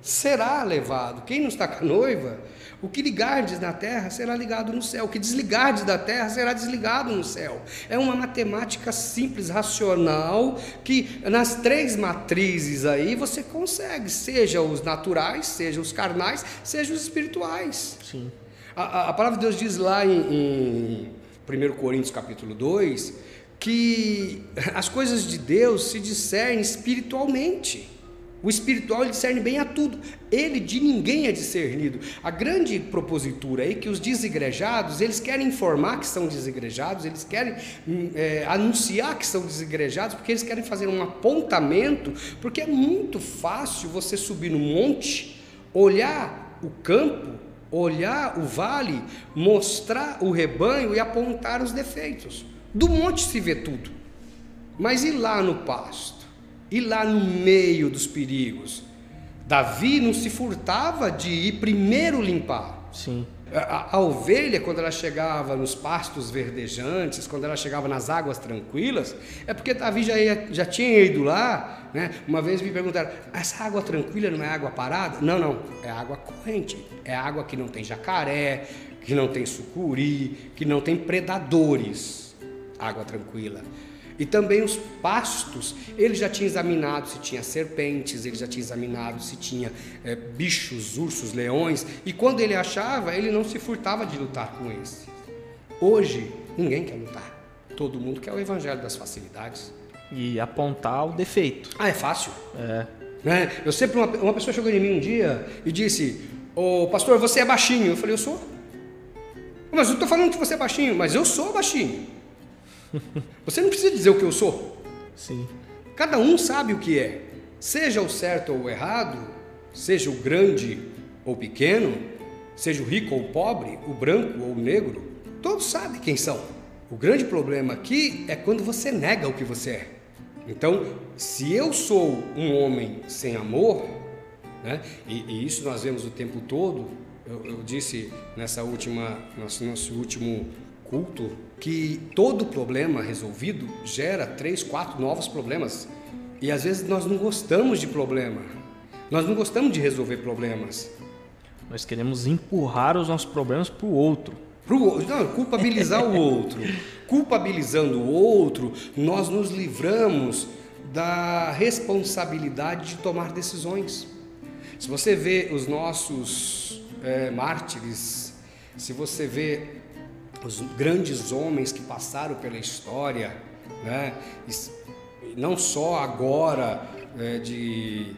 será levado. Quem não está com a noiva, o que ligardes na terra será ligado no céu, o que desligardes da terra será desligado no céu. É uma matemática simples, racional, que nas três matrizes aí você consegue, seja os naturais, seja os carnais, seja os espirituais. Sim. A, a, a palavra de Deus diz lá em, em 1 Coríntios capítulo 2 que as coisas de Deus se discernem espiritualmente. O espiritual discerne bem a tudo. Ele de ninguém é discernido. A grande propositura é que os desigrejados, eles querem informar que são desigrejados, eles querem hum, é, anunciar que são desigrejados, porque eles querem fazer um apontamento, porque é muito fácil você subir no monte, olhar o campo, olhar o vale, mostrar o rebanho e apontar os defeitos. Do monte se vê tudo. Mas e lá no pasto? E lá no meio dos perigos. Davi não se furtava de ir primeiro limpar. Sim. A, a, ovelha, quando ela chegava nos pastos verdejantes, quando ela chegava nas águas tranquilas, é porque Davi já, ia, já tinha ido lá. Né? Uma vez me perguntaram: essa água tranquila não é água parada? Não, não, é água corrente. É água que não tem jacaré, que não tem sucuri, que não tem predadores. água tranquila. E também os pastos, ele já tinha examinado se tinha serpentes, ele já tinha examinado se tinha é, bichos, ursos, leões, e quando ele achava, ele não se furtava de lutar com esse. Hoje, ninguém quer lutar. Todo mundo quer o evangelho das facilidades. E apontar o defeito. Ah, é fácil. É. Né? Eu sempre, uma, uma pessoa chegou em mim um dia e disse: Ô pastor, você é baixinho. Eu falei: Eu sou. Mas eu estou falando que você é baixinho, mas eu sou baixinho. Você não precisa dizer o que eu sou. Sim. Cada um sabe o que é. Seja o certo ou o errado, seja o grande ou pequeno, seja o rico ou o pobre, o branco ou o negro, todos sabem quem são. O grande problema aqui é quando você nega o que você é. Então, se eu sou um homem sem amor, né, e, e isso nós vemos o tempo todo, eu, eu disse nessa última, nosso, nosso último culto que todo problema resolvido gera três, quatro novos problemas. E às vezes nós não gostamos de problema. Nós não gostamos de resolver problemas. Nós queremos empurrar os nossos problemas para o outro. Pro, não, culpabilizar o outro. Culpabilizando o outro, nós nos livramos da responsabilidade de tomar decisões. Se você vê os nossos é, mártires, se você vê os grandes homens que passaram pela história, né? não só agora é, de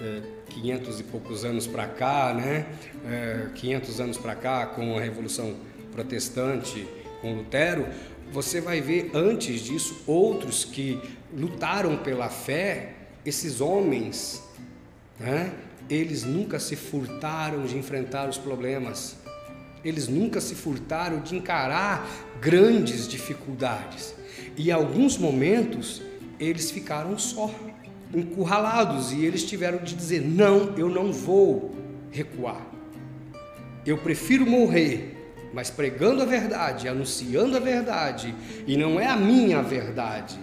é, 500 e poucos anos para cá, né? É, 500 anos para cá com a Revolução Protestante, com Lutero, você vai ver antes disso outros que lutaram pela fé, esses homens, né? eles nunca se furtaram de enfrentar os problemas. Eles nunca se furtaram de encarar grandes dificuldades. E em alguns momentos eles ficaram só, encurralados, e eles tiveram de dizer: não, eu não vou recuar. Eu prefiro morrer, mas pregando a verdade, anunciando a verdade, e não é a minha verdade,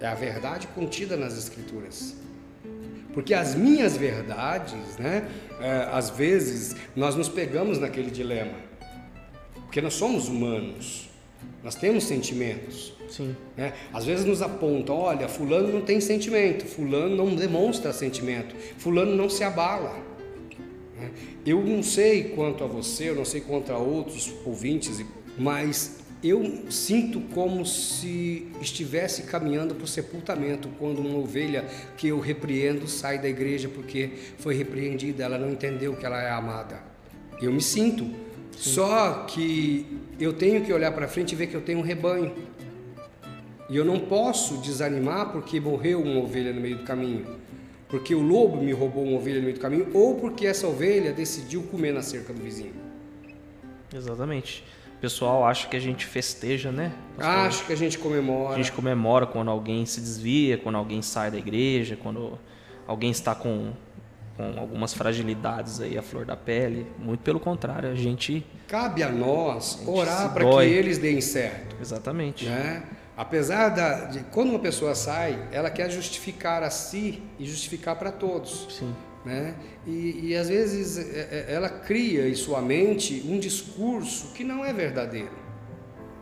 é a verdade contida nas Escrituras. Porque as minhas verdades, né, é, às vezes, nós nos pegamos naquele dilema. Porque nós somos humanos, nós temos sentimentos. Sim. Né? Às vezes nos apontam, olha, fulano não tem sentimento, fulano não demonstra sentimento, fulano não se abala. Né? Eu não sei quanto a você, eu não sei quanto a outros ouvintes, mas eu sinto como se estivesse caminhando para o sepultamento quando uma ovelha que eu repreendo sai da igreja porque foi repreendida, ela não entendeu que ela é amada. Eu me sinto. Sim. Só que eu tenho que olhar para frente e ver que eu tenho um rebanho. E eu não posso desanimar porque morreu uma ovelha no meio do caminho. Porque o lobo me roubou uma ovelha no meio do caminho ou porque essa ovelha decidiu comer na cerca do vizinho. Exatamente. Pessoal acha que a gente festeja, né? Acho que a gente comemora. A gente comemora quando alguém se desvia, quando alguém sai da igreja, quando alguém está com, com algumas fragilidades aí, a flor da pele. Muito pelo contrário, a gente. Cabe a nós a orar para que eles deem certo. Exatamente. Né? Apesar da, de quando uma pessoa sai, ela quer justificar a si e justificar para todos. Sim. Né? E, e às vezes é, é, ela cria em sua mente um discurso que não é verdadeiro,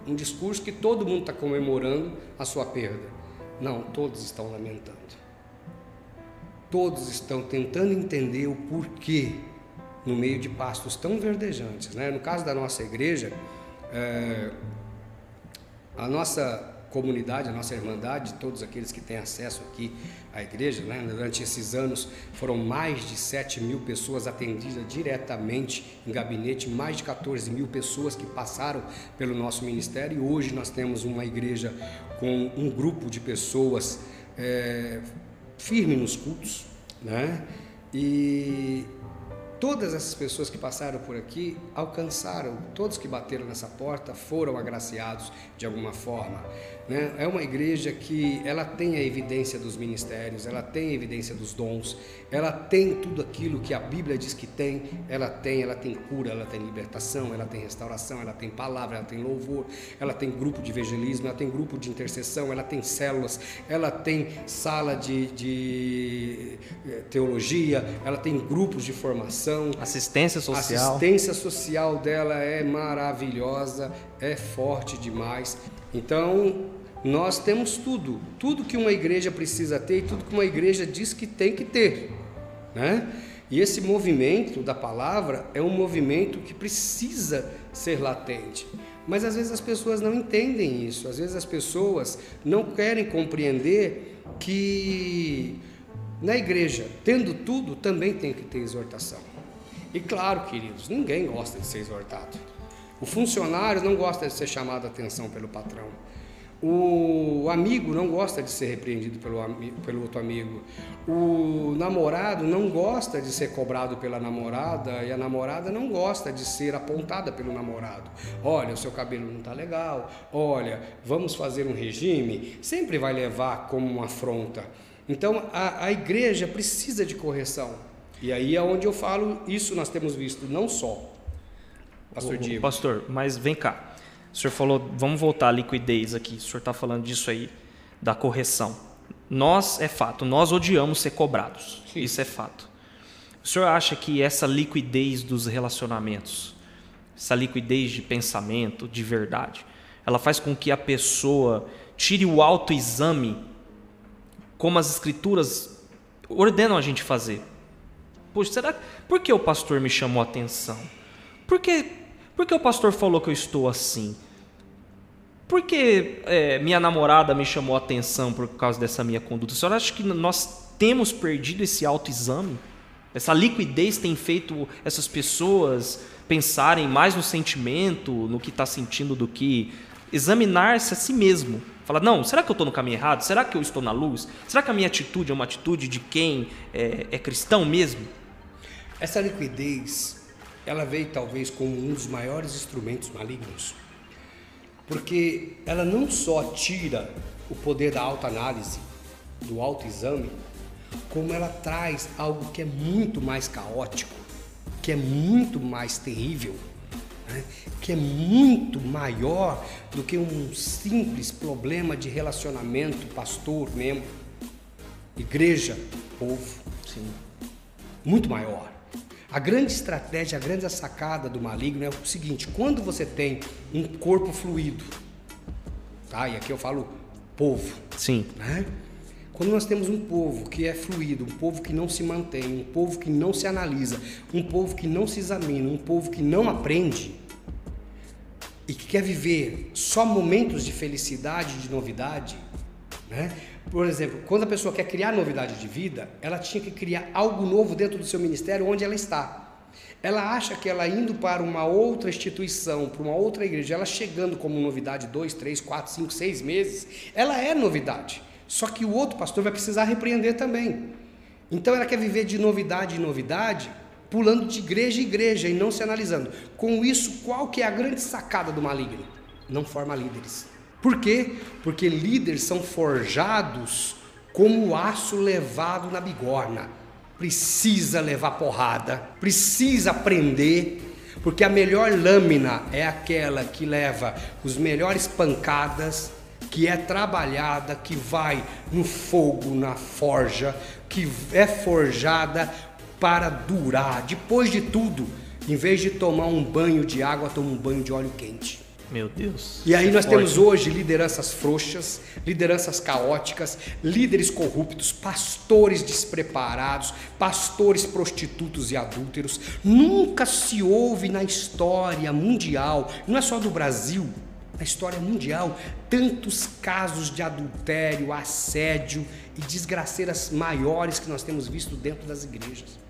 um discurso que todo mundo está comemorando a sua perda. Não, todos estão lamentando. Todos estão tentando entender o porquê no meio de pastos tão verdejantes. Né? No caso da nossa igreja, é, a nossa comunidade, a nossa irmandade, todos aqueles que têm acesso aqui à igreja, né? durante esses anos foram mais de 7 mil pessoas atendidas diretamente em gabinete, mais de 14 mil pessoas que passaram pelo nosso ministério e hoje nós temos uma igreja com um grupo de pessoas é, firme nos cultos, né? E Todas essas pessoas que passaram por aqui alcançaram, todos que bateram nessa porta foram agraciados de alguma forma. Né? É uma igreja que ela tem a evidência dos ministérios, ela tem a evidência dos dons, ela tem tudo aquilo que a Bíblia diz que tem, ela tem, ela tem cura, ela tem libertação, ela tem restauração, ela tem palavra, ela tem louvor, ela tem grupo de evangelismo, ela tem grupo de intercessão, ela tem células, ela tem sala de, de eh, teologia, ela tem grupos de formação. Assistência social. A assistência social dela é maravilhosa, é forte demais. Então, nós temos tudo, tudo que uma igreja precisa ter e tudo que uma igreja diz que tem que ter, né? E esse movimento da palavra é um movimento que precisa ser latente. Mas às vezes as pessoas não entendem isso, às vezes as pessoas não querem compreender que na igreja, tendo tudo, também tem que ter exortação. E claro, queridos, ninguém gosta de ser exortado. O funcionário não gosta de ser chamado a atenção pelo patrão. O amigo não gosta de ser repreendido pelo, pelo outro amigo. O namorado não gosta de ser cobrado pela namorada e a namorada não gosta de ser apontada pelo namorado. Olha, o seu cabelo não está legal. Olha, vamos fazer um regime. Sempre vai levar como uma afronta. Então a, a igreja precisa de correção. E aí é onde eu falo, isso nós temos visto não só. Pastor Diego. Pastor, mas vem cá. O senhor falou, vamos voltar à liquidez aqui. O senhor está falando disso aí, da correção. Nós, é fato, nós odiamos ser cobrados. Sim. Isso é fato. O senhor acha que essa liquidez dos relacionamentos, essa liquidez de pensamento, de verdade, ela faz com que a pessoa tire o autoexame, como as escrituras ordenam a gente fazer? Poxa, será por que o pastor me chamou a atenção? Por que por que o pastor falou que eu estou assim? Por que é, minha namorada me chamou a atenção por causa dessa minha conduta? O senhor acha que nós temos perdido esse autoexame? Essa liquidez tem feito essas pessoas pensarem mais no sentimento, no que está sentindo, do que examinar-se a si mesmo. Falar, não, será que eu estou no caminho errado? Será que eu estou na luz? Será que a minha atitude é uma atitude de quem é, é cristão mesmo? Essa liquidez ela veio talvez como um dos maiores instrumentos malignos, porque ela não só tira o poder da autoanálise, do autoexame, como ela traz algo que é muito mais caótico, que é muito mais terrível, né? que é muito maior do que um simples problema de relacionamento pastor, membro, igreja, povo. Sim. Muito maior. A grande estratégia, a grande sacada do maligno é o seguinte: quando você tem um corpo fluido, tá? E aqui eu falo povo. Sim. Né? Quando nós temos um povo que é fluido, um povo que não se mantém, um povo que não se analisa, um povo que não se examina, um povo que não aprende e que quer viver só momentos de felicidade, de novidade, né? Por exemplo, quando a pessoa quer criar novidade de vida, ela tinha que criar algo novo dentro do seu ministério onde ela está. Ela acha que ela indo para uma outra instituição, para uma outra igreja, ela chegando como novidade dois, três, quatro, cinco, seis meses, ela é novidade. Só que o outro pastor vai precisar repreender também. Então ela quer viver de novidade em novidade, pulando de igreja em igreja e não se analisando. Com isso, qual que é a grande sacada do maligno? Não forma líderes. Por quê? Porque líderes são forjados como o aço levado na bigorna. Precisa levar porrada, precisa aprender, porque a melhor lâmina é aquela que leva os melhores pancadas, que é trabalhada, que vai no fogo, na forja, que é forjada para durar. Depois de tudo, em vez de tomar um banho de água, toma um banho de óleo quente. Meu Deus. E aí nós forte. temos hoje lideranças frouxas, lideranças caóticas, líderes corruptos, pastores despreparados, pastores prostitutos e adúlteros. Nunca se ouve na história mundial, não é só do Brasil, na história mundial, tantos casos de adultério, assédio e desgraceiras maiores que nós temos visto dentro das igrejas.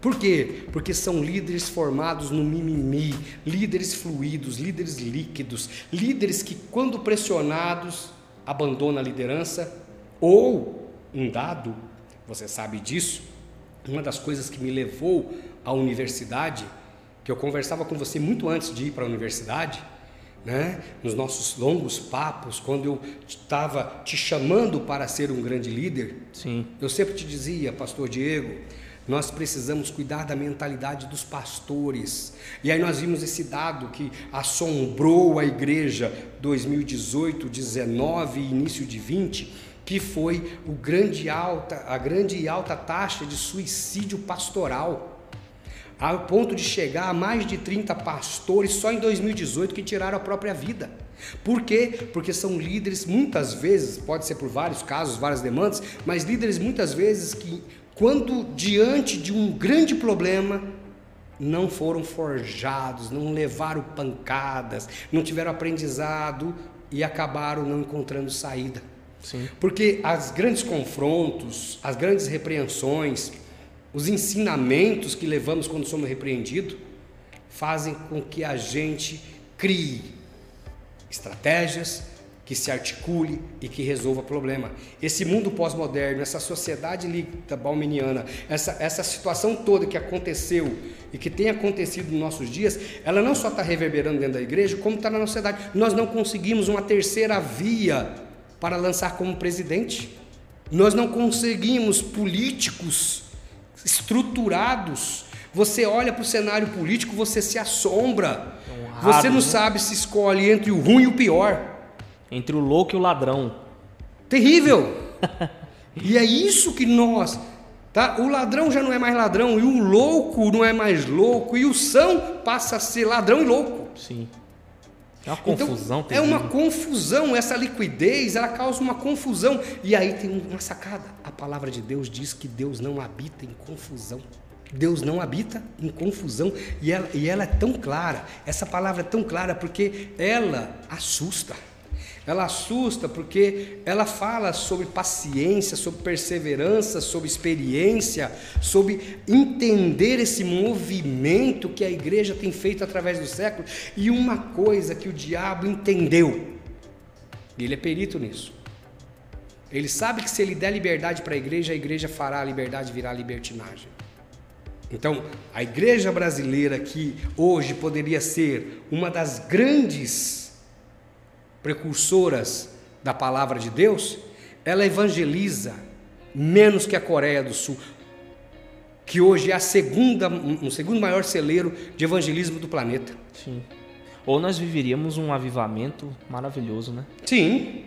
Por quê? Porque são líderes formados no mimimi, líderes fluidos, líderes líquidos, líderes que, quando pressionados, abandonam a liderança, ou um dado, você sabe disso, uma das coisas que me levou à universidade, que eu conversava com você muito antes de ir para a universidade, né? nos nossos longos papos, quando eu estava te chamando para ser um grande líder, Sim. eu sempre te dizia, Pastor Diego, nós precisamos cuidar da mentalidade dos pastores. E aí nós vimos esse dado que assombrou a igreja 2018, 19 e início de 20, que foi o grande alta, a grande e alta taxa de suicídio pastoral. ao ponto de chegar a mais de 30 pastores só em 2018 que tiraram a própria vida. Por quê? Porque são líderes, muitas vezes, pode ser por vários casos, várias demandas, mas líderes muitas vezes que, quando diante de um grande problema, não foram forjados, não levaram pancadas, não tiveram aprendizado e acabaram não encontrando saída. Sim. Porque as grandes confrontos, as grandes repreensões, os ensinamentos que levamos quando somos repreendidos, fazem com que a gente crie estratégias, que se articule e que resolva problema. Esse mundo pós-moderno, essa sociedade líquida essa, essa situação toda que aconteceu e que tem acontecido nos nossos dias, ela não só está reverberando dentro da igreja, como está na sociedade. Nós não conseguimos uma terceira via para lançar como presidente. Nós não conseguimos políticos estruturados. Você olha para o cenário político, você se assombra. Honrado, você não né? sabe se escolhe entre o ruim e o pior. Entre o louco e o ladrão. Terrível! e é isso que nós. Tá? O ladrão já não é mais ladrão, e o louco não é mais louco, e o são passa a ser ladrão e louco. Sim. É uma então, confusão. Então, é uma confusão, essa liquidez, ela causa uma confusão. E aí tem uma sacada. A palavra de Deus diz que Deus não habita em confusão. Deus não habita em confusão. E ela, e ela é tão clara, essa palavra é tão clara porque ela assusta. Ela assusta porque ela fala sobre paciência, sobre perseverança, sobre experiência, sobre entender esse movimento que a igreja tem feito através do século. E uma coisa que o diabo entendeu, e ele é perito nisso. Ele sabe que se ele der liberdade para a igreja, a igreja fará a liberdade virar libertinagem. Então, a igreja brasileira, que hoje poderia ser uma das grandes precursoras da palavra de Deus, ela evangeliza menos que a Coreia do Sul, que hoje é a segunda, um segundo maior celeiro de evangelismo do planeta. Sim. Ou nós viveríamos um avivamento maravilhoso, né? Sim.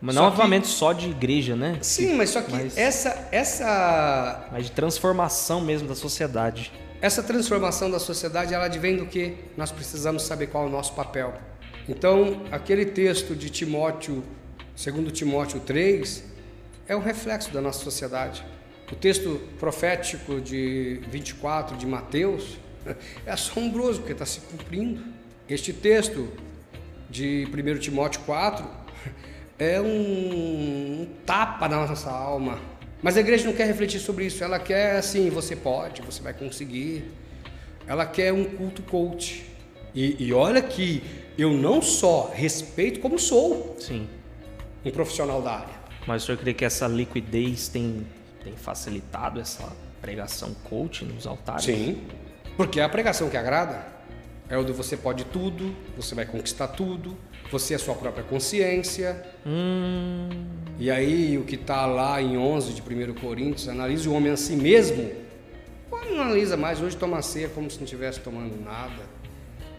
Mas não um avivamento só de igreja, né? Sim, mas só que mas, essa, essa. Mas de transformação mesmo da sociedade. Essa transformação da sociedade, ela advém do que? Nós precisamos saber qual é o nosso papel. Então, aquele texto de Timóteo, segundo Timóteo 3, é um reflexo da nossa sociedade. O texto profético de 24 de Mateus é assombroso porque está se cumprindo. Este texto de 1 Timóteo 4 é um, um tapa na nossa alma. Mas a igreja não quer refletir sobre isso, ela quer assim, você pode, você vai conseguir. Ela quer um culto coach. E, e olha que eu não só respeito, como sou Sim. um profissional da área. Mas o senhor crê que essa liquidez tem, tem facilitado essa pregação coach nos altares? Sim, porque é a pregação que agrada. É o de você pode tudo, você vai conquistar tudo, você é a sua própria consciência. Hum. E aí o que está lá em 11 de 1 Coríntios, analise o homem a si mesmo. Não analisa mais, hoje toma ceia como se não estivesse tomando nada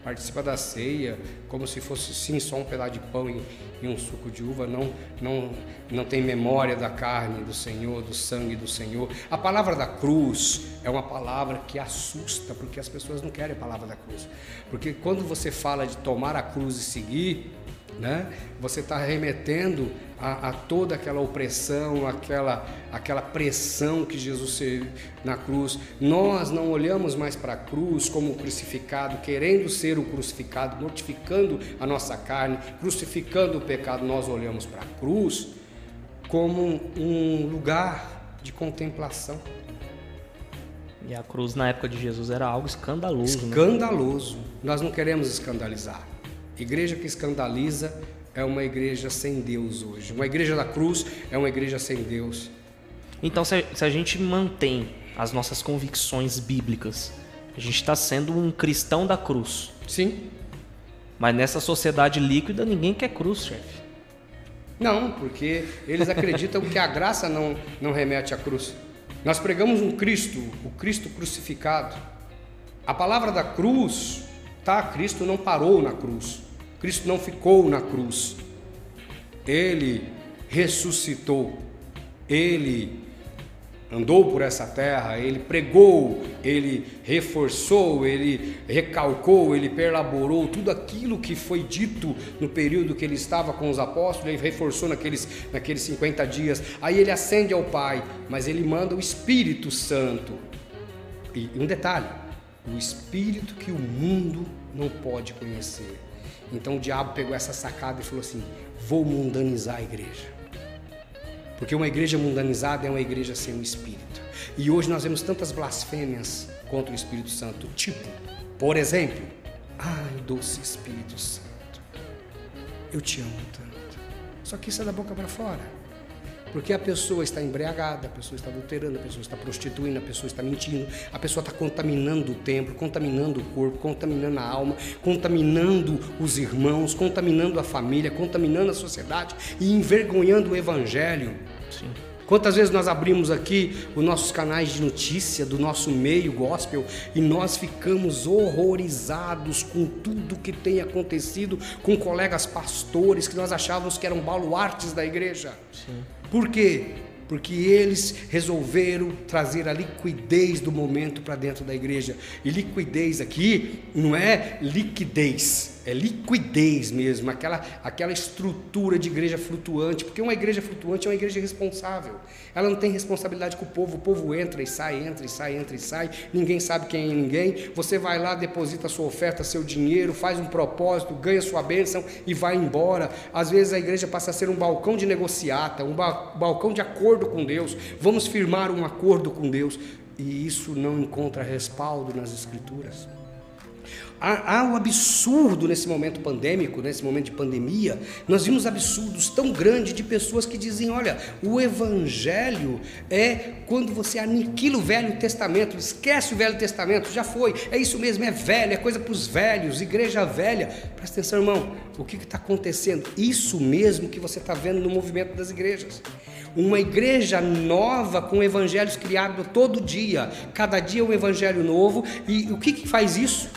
participa da ceia como se fosse sim só um pedaço de pão e, e, um suco de uva, não, não, não tem memória da carne do Senhor, do sangue do Senhor. A palavra da cruz é uma palavra que assusta, porque as pessoas não querem a palavra da cruz. Porque quando você fala de tomar a cruz e seguir, né? Você está remetendo a, a, toda aquela opressão, aquela, aquela pressão que Jesus teve na cruz. Nós não olhamos mais para a cruz como crucificado, querendo ser o crucificado, mortificando a nossa carne, crucificando o pecado. Nós olhamos para a cruz como um lugar de contemplação. E a cruz na época de Jesus era algo escandaloso. Né? Escandaloso. Né? Nós não queremos escandalizar. Igreja que escandaliza é uma igreja sem Deus hoje. Uma igreja da cruz é uma igreja sem Deus. Então, se a, gente mantém as nossas convicções bíblicas, a gente está sendo um cristão da cruz. Sim. Mas nessa sociedade líquida, ninguém quer cruz, chefe. Não, porque eles acreditam que a graça não, não remete à cruz. Nós pregamos um Cristo, o Cristo crucificado. A palavra da cruz, tá? Cristo não parou na cruz. Cristo não ficou na cruz, ele ressuscitou, ele andou por essa terra, ele pregou, ele reforçou, ele recalcou, ele perlaborou tudo aquilo que foi dito no período que ele estava com os apóstolos, ele reforçou naqueles, naqueles 50 dias. Aí ele ascende ao Pai, mas ele manda o Espírito Santo. E um detalhe: o Espírito que o mundo não pode conhecer. Então o diabo pegou essa sacada e falou assim: vou mundanizar a igreja. Porque uma igreja mundanizada é uma igreja sem o Espírito. E hoje nós vemos tantas blasfêmias contra o Espírito Santo, tipo, por exemplo, ai, doce Espírito Santo, eu te amo tanto. Só que isso é da boca para fora. Porque a pessoa está embriagada, a pessoa está adulterando, a pessoa está prostituindo, a pessoa está mentindo, a pessoa está contaminando o templo, contaminando o corpo, contaminando a alma, contaminando os irmãos, contaminando a família, contaminando a sociedade e envergonhando o evangelho. Sim. Quantas vezes nós abrimos aqui os nossos canais de notícia do nosso meio gospel e nós ficamos horrorizados com tudo que tem acontecido com colegas pastores que nós achávamos que eram baluartes da igreja. Sim. Por quê? Porque eles resolveram trazer a liquidez do momento para dentro da igreja. E liquidez aqui não é liquidez é liquidez mesmo, aquela, aquela estrutura de igreja flutuante, porque uma igreja flutuante é uma igreja responsável. Ela não tem responsabilidade com o povo, o povo entra e sai, entra e sai, entra e sai, ninguém sabe quem é ninguém. Você vai lá, deposita sua oferta, seu dinheiro, faz um propósito, ganha sua bênção e vai embora. Às vezes a igreja passa a ser um balcão de negociata, um balcão de acordo com Deus. Vamos firmar um acordo com Deus. E isso não encontra respaldo nas Escrituras. Há, há um absurdo nesse momento pandêmico, nesse momento de pandemia. Nós vimos absurdos tão grandes de pessoas que dizem: olha, o Evangelho é quando você aniquila o Velho Testamento, esquece o Velho Testamento, já foi, é isso mesmo, é velho, é coisa para os velhos, igreja velha. Presta atenção, irmão, o que está acontecendo? Isso mesmo que você está vendo no movimento das igrejas uma igreja nova com evangelhos criados todo dia, cada dia um evangelho novo. E o que, que faz isso?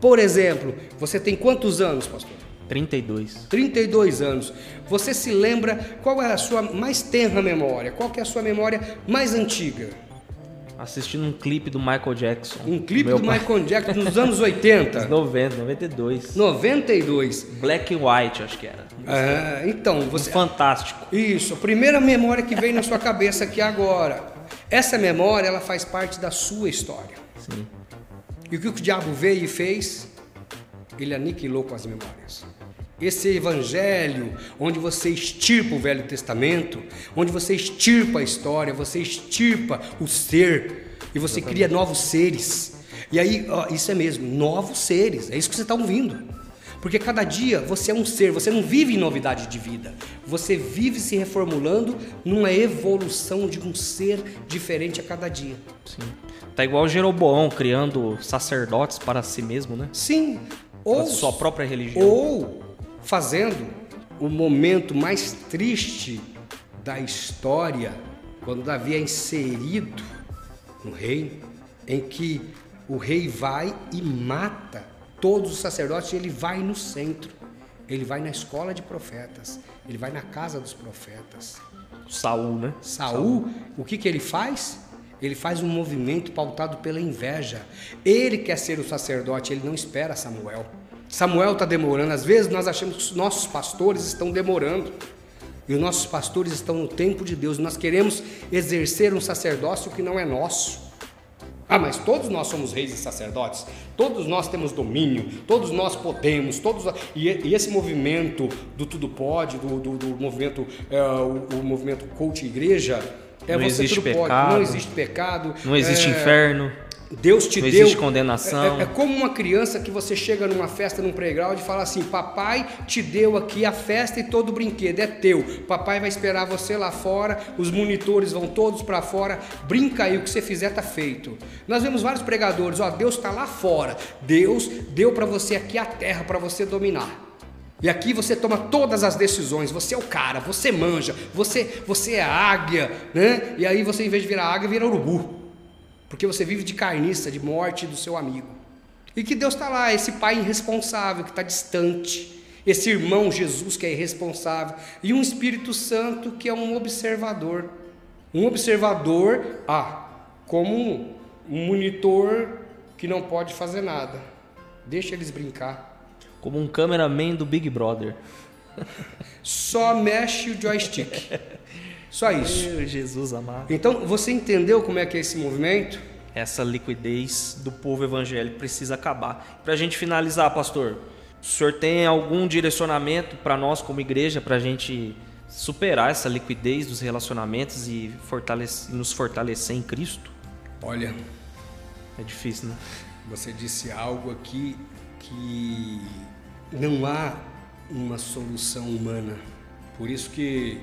Por exemplo, você tem quantos anos, pastor? 32. 32 anos. Você se lembra qual é a sua mais tenra memória? Qual é a sua memória mais antiga? Assistindo um clipe do Michael Jackson. Um clipe do pai. Michael Jackson nos anos 80. 90, 92. 92. Black and White, acho que era. É, então, você. fantástico. Isso, a primeira memória que vem na sua cabeça aqui agora. Essa memória, ela faz parte da sua história. Sim. E o que o diabo veio e fez? Ele aniquilou com as memórias. Esse evangelho, onde você extirpa o Velho Testamento, onde você extirpa a história, você extirpa o ser e você Exatamente. cria novos seres. E aí, ó, isso é mesmo, novos seres, é isso que você está ouvindo. Porque cada dia você é um ser, você não vive em novidade de vida, você vive se reformulando numa evolução de um ser diferente a cada dia. Sim. Tá igual Jeroboão criando sacerdotes para si mesmo, né? Sim. Ou sua própria religião. Ou fazendo o momento mais triste da história, quando Davi é inserido no reino, em que o rei vai e mata todos os sacerdotes, ele vai no centro, ele vai na escola de profetas, ele vai na casa dos profetas. Saul, né? Saul, Saul. o que, que ele faz? Ele faz um movimento pautado pela inveja. Ele quer ser o sacerdote, ele não espera Samuel. Samuel está demorando. Às vezes nós achamos que os nossos pastores estão demorando. E os nossos pastores estão no tempo de Deus. Nós queremos exercer um sacerdócio que não é nosso. Ah, mas todos nós somos reis e sacerdotes, todos nós temos domínio, todos nós podemos, todos e, esse movimento do tudo pode, do, do, do movimento, é, o, o movimento coach igreja, é não você existe pecado, pode. Não existe pecado. Não existe é, inferno. Deus te não deu. existe condenação. É, é, como uma criança que você chega numa festa, num playground e fala assim: Papai te deu aqui a festa e todo o brinquedo é teu. Papai vai esperar você lá fora, os monitores vão todos para fora. Brinca aí, o que você fizer tá feito. Nós vemos vários pregadores: Ó, Deus está lá fora. Deus deu para você aqui a terra para você dominar. E aqui você toma todas as decisões, você é o cara, você manja, você, você é águia, né? E aí você, em vez de virar águia, vira urubu. Porque você vive de carniça, de morte do seu amigo. E que Deus está lá, esse pai irresponsável que está distante, esse irmão Jesus que é irresponsável, e um Espírito Santo que é um observador. Um observador, ah, como um monitor que não pode fazer nada. Deixa eles brincar. Como um cameraman do Big Brother. Só mexe o joystick. Só isso. Meu Jesus amado. Então, você entendeu como é que é esse movimento? Essa liquidez do povo evangélico precisa acabar. Para a gente finalizar, pastor, o senhor tem algum direcionamento para nós como igreja para a gente superar essa liquidez dos relacionamentos e fortalecer, nos fortalecer em Cristo? Olha, é difícil, né? Você disse algo aqui que não há uma solução humana. Por isso que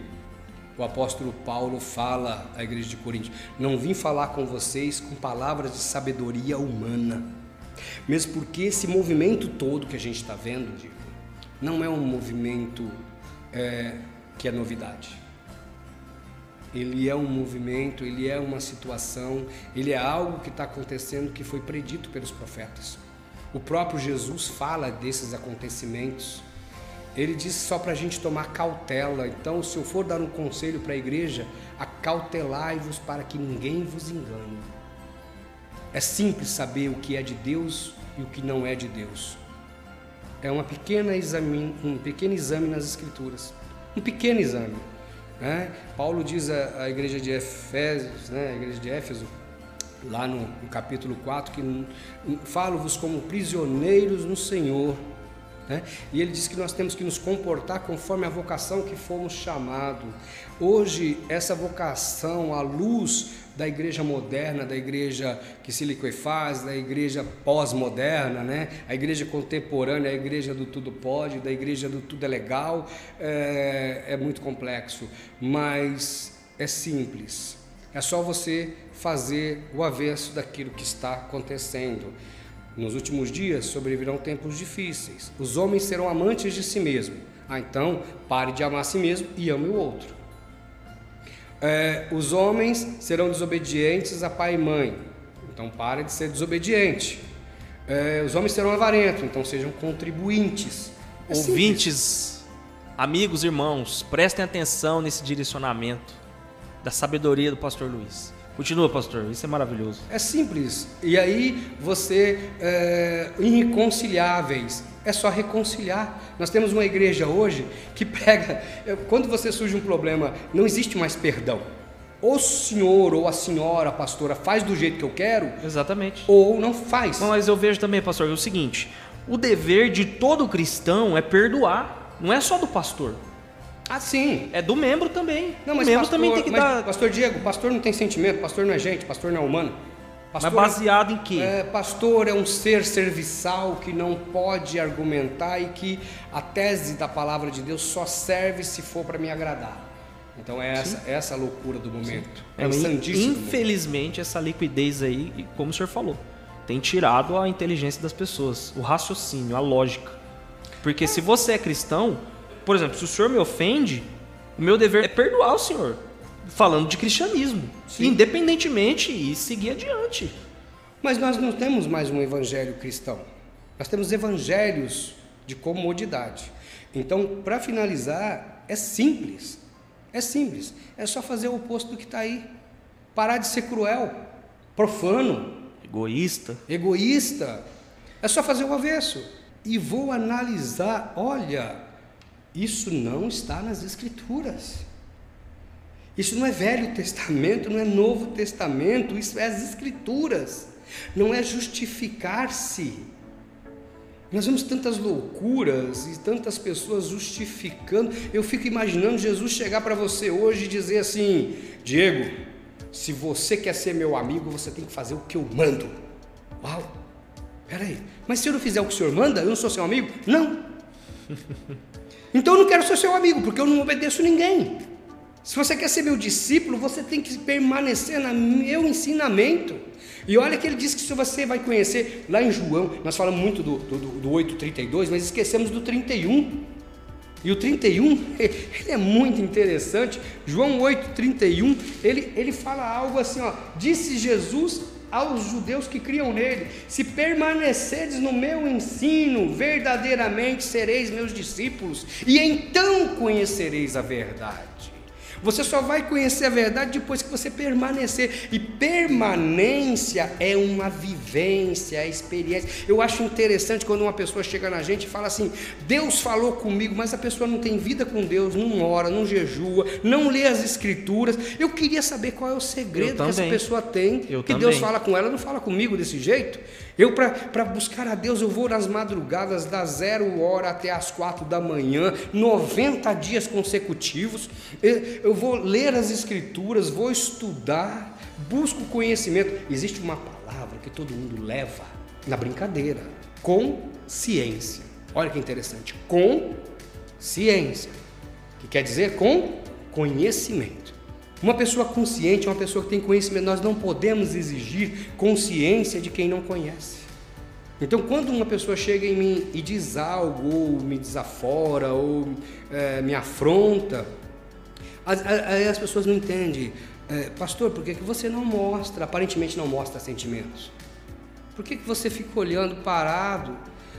o apóstolo Paulo fala à igreja de Corinto: Não vim falar com vocês com palavras de sabedoria humana. Mesmo porque esse movimento todo que a gente está vendo, Diego, não é um movimento é, que é novidade. Ele é um movimento, ele é uma situação, ele é algo que está acontecendo que foi predito pelos profetas. O próprio Jesus fala desses acontecimentos ele disse só para a gente tomar cautela. Então, se eu for dar um conselho para a igreja, acautelai-vos para que ninguém vos engane. É simples saber o que é de Deus e o que não é de Deus. É uma pequena exame, um pequeno exame nas Escrituras. Um pequeno exame. Né? Paulo diz à, igreja de Efésios, né? a igreja de Éfeso, lá no, no capítulo 4, que falo-vos como prisioneiros no Senhor né? E ele diz que nós temos que nos comportar conforme a vocação que fomos chamados. Hoje, essa vocação, à luz da igreja moderna, da igreja que se liquefaz, da igreja pós-moderna, né? a igreja contemporânea, a igreja do tudo pode, da igreja do tudo é legal, é, é muito complexo, mas é simples. É só você fazer o avesso daquilo que está acontecendo. Nos últimos dias sobrevirão tempos difíceis. Os homens serão amantes de si mesmo. Ah, então pare de amar a si mesmo e ame o outro. É, os homens serão desobedientes a pai e mãe. Então pare de ser desobediente. É, os homens serão avarentos. Então sejam contribuintes. É Ouvintes, amigos, irmãos, prestem atenção nesse direcionamento da sabedoria do pastor Luiz. Continua, pastor, isso é maravilhoso. É simples. E aí você, é, irreconciliáveis, é só reconciliar. Nós temos uma igreja hoje que pega, quando você surge um problema, não existe mais perdão. Ou o senhor ou a senhora, a pastora, faz do jeito que eu quero. Exatamente. Ou não faz. Mas eu vejo também, pastor, é o seguinte: o dever de todo cristão é perdoar, não é só do pastor. Ah, sim. É do membro também. Não, mas o membro pastor, também tem que dar. Pastor Diego, pastor não tem sentimento, pastor não é gente, pastor não é humano. Pastor mas baseado em quê? É, pastor é um ser serviçal que não pode argumentar e que a tese da palavra de Deus só serve se for para me agradar. Então é essa, essa loucura do momento. É, é Infelizmente, essa liquidez aí, como o senhor falou, tem tirado a inteligência das pessoas, o raciocínio, a lógica. Porque se você é cristão, por exemplo, se o senhor me ofende, o meu dever é perdoar o senhor, falando de cristianismo, Sim. independentemente e seguir adiante. Mas nós não temos mais um evangelho cristão. Nós temos evangelhos de comodidade. Então, para finalizar, é simples. É simples. É só fazer o oposto do que está aí. Parar de ser cruel, profano, egoísta. Egoísta. É só fazer o avesso. E vou analisar, olha, isso não está nas Escrituras. Isso não é Velho Testamento, não é Novo Testamento, isso é as Escrituras. Não é justificar-se. Nós vemos tantas loucuras e tantas pessoas justificando. Eu fico imaginando Jesus chegar para você hoje e dizer assim: Diego, se você quer ser meu amigo, você tem que fazer o que eu mando. Uau! Peraí, mas se eu não fizer o que o senhor manda, eu não sou seu amigo? Não! Então eu não quero ser seu amigo, porque eu não obedeço ninguém. Se você quer ser meu discípulo, você tem que permanecer no meu ensinamento. E olha que ele diz que se você vai conhecer, lá em João, nós falamos muito do, do, do 8,32, mas esquecemos do 31. E o 31, ele é muito interessante. João 8,31, ele, ele fala algo assim: ó, disse Jesus aos judeus que criam nele: Se permanecerdes no meu ensino, verdadeiramente sereis meus discípulos, e então conhecereis a verdade. Você só vai conhecer a verdade depois que você permanecer. E permanência é uma vivência, é experiência. Eu acho interessante quando uma pessoa chega na gente e fala assim: Deus falou comigo, mas a pessoa não tem vida com Deus, não ora, não jejua, não lê as escrituras. Eu queria saber qual é o segredo que essa pessoa tem, eu que também. Deus fala com ela, não fala comigo desse jeito. Eu, para buscar a Deus, eu vou nas madrugadas, das zero hora até as quatro da manhã, 90 dias consecutivos. Eu vou ler as Escrituras, vou estudar, busco conhecimento. Existe uma palavra que todo mundo leva na brincadeira: consciência. Olha que interessante. Com ciência. Que quer dizer com conhecimento. Uma pessoa consciente é uma pessoa que tem conhecimento. Nós não podemos exigir consciência de quem não conhece. Então, quando uma pessoa chega em mim e diz algo, ou me desafora, ou é, me afronta, aí as pessoas não entendem. É, Pastor, por que, que você não mostra, aparentemente não mostra sentimentos? Por que, que você fica olhando parado?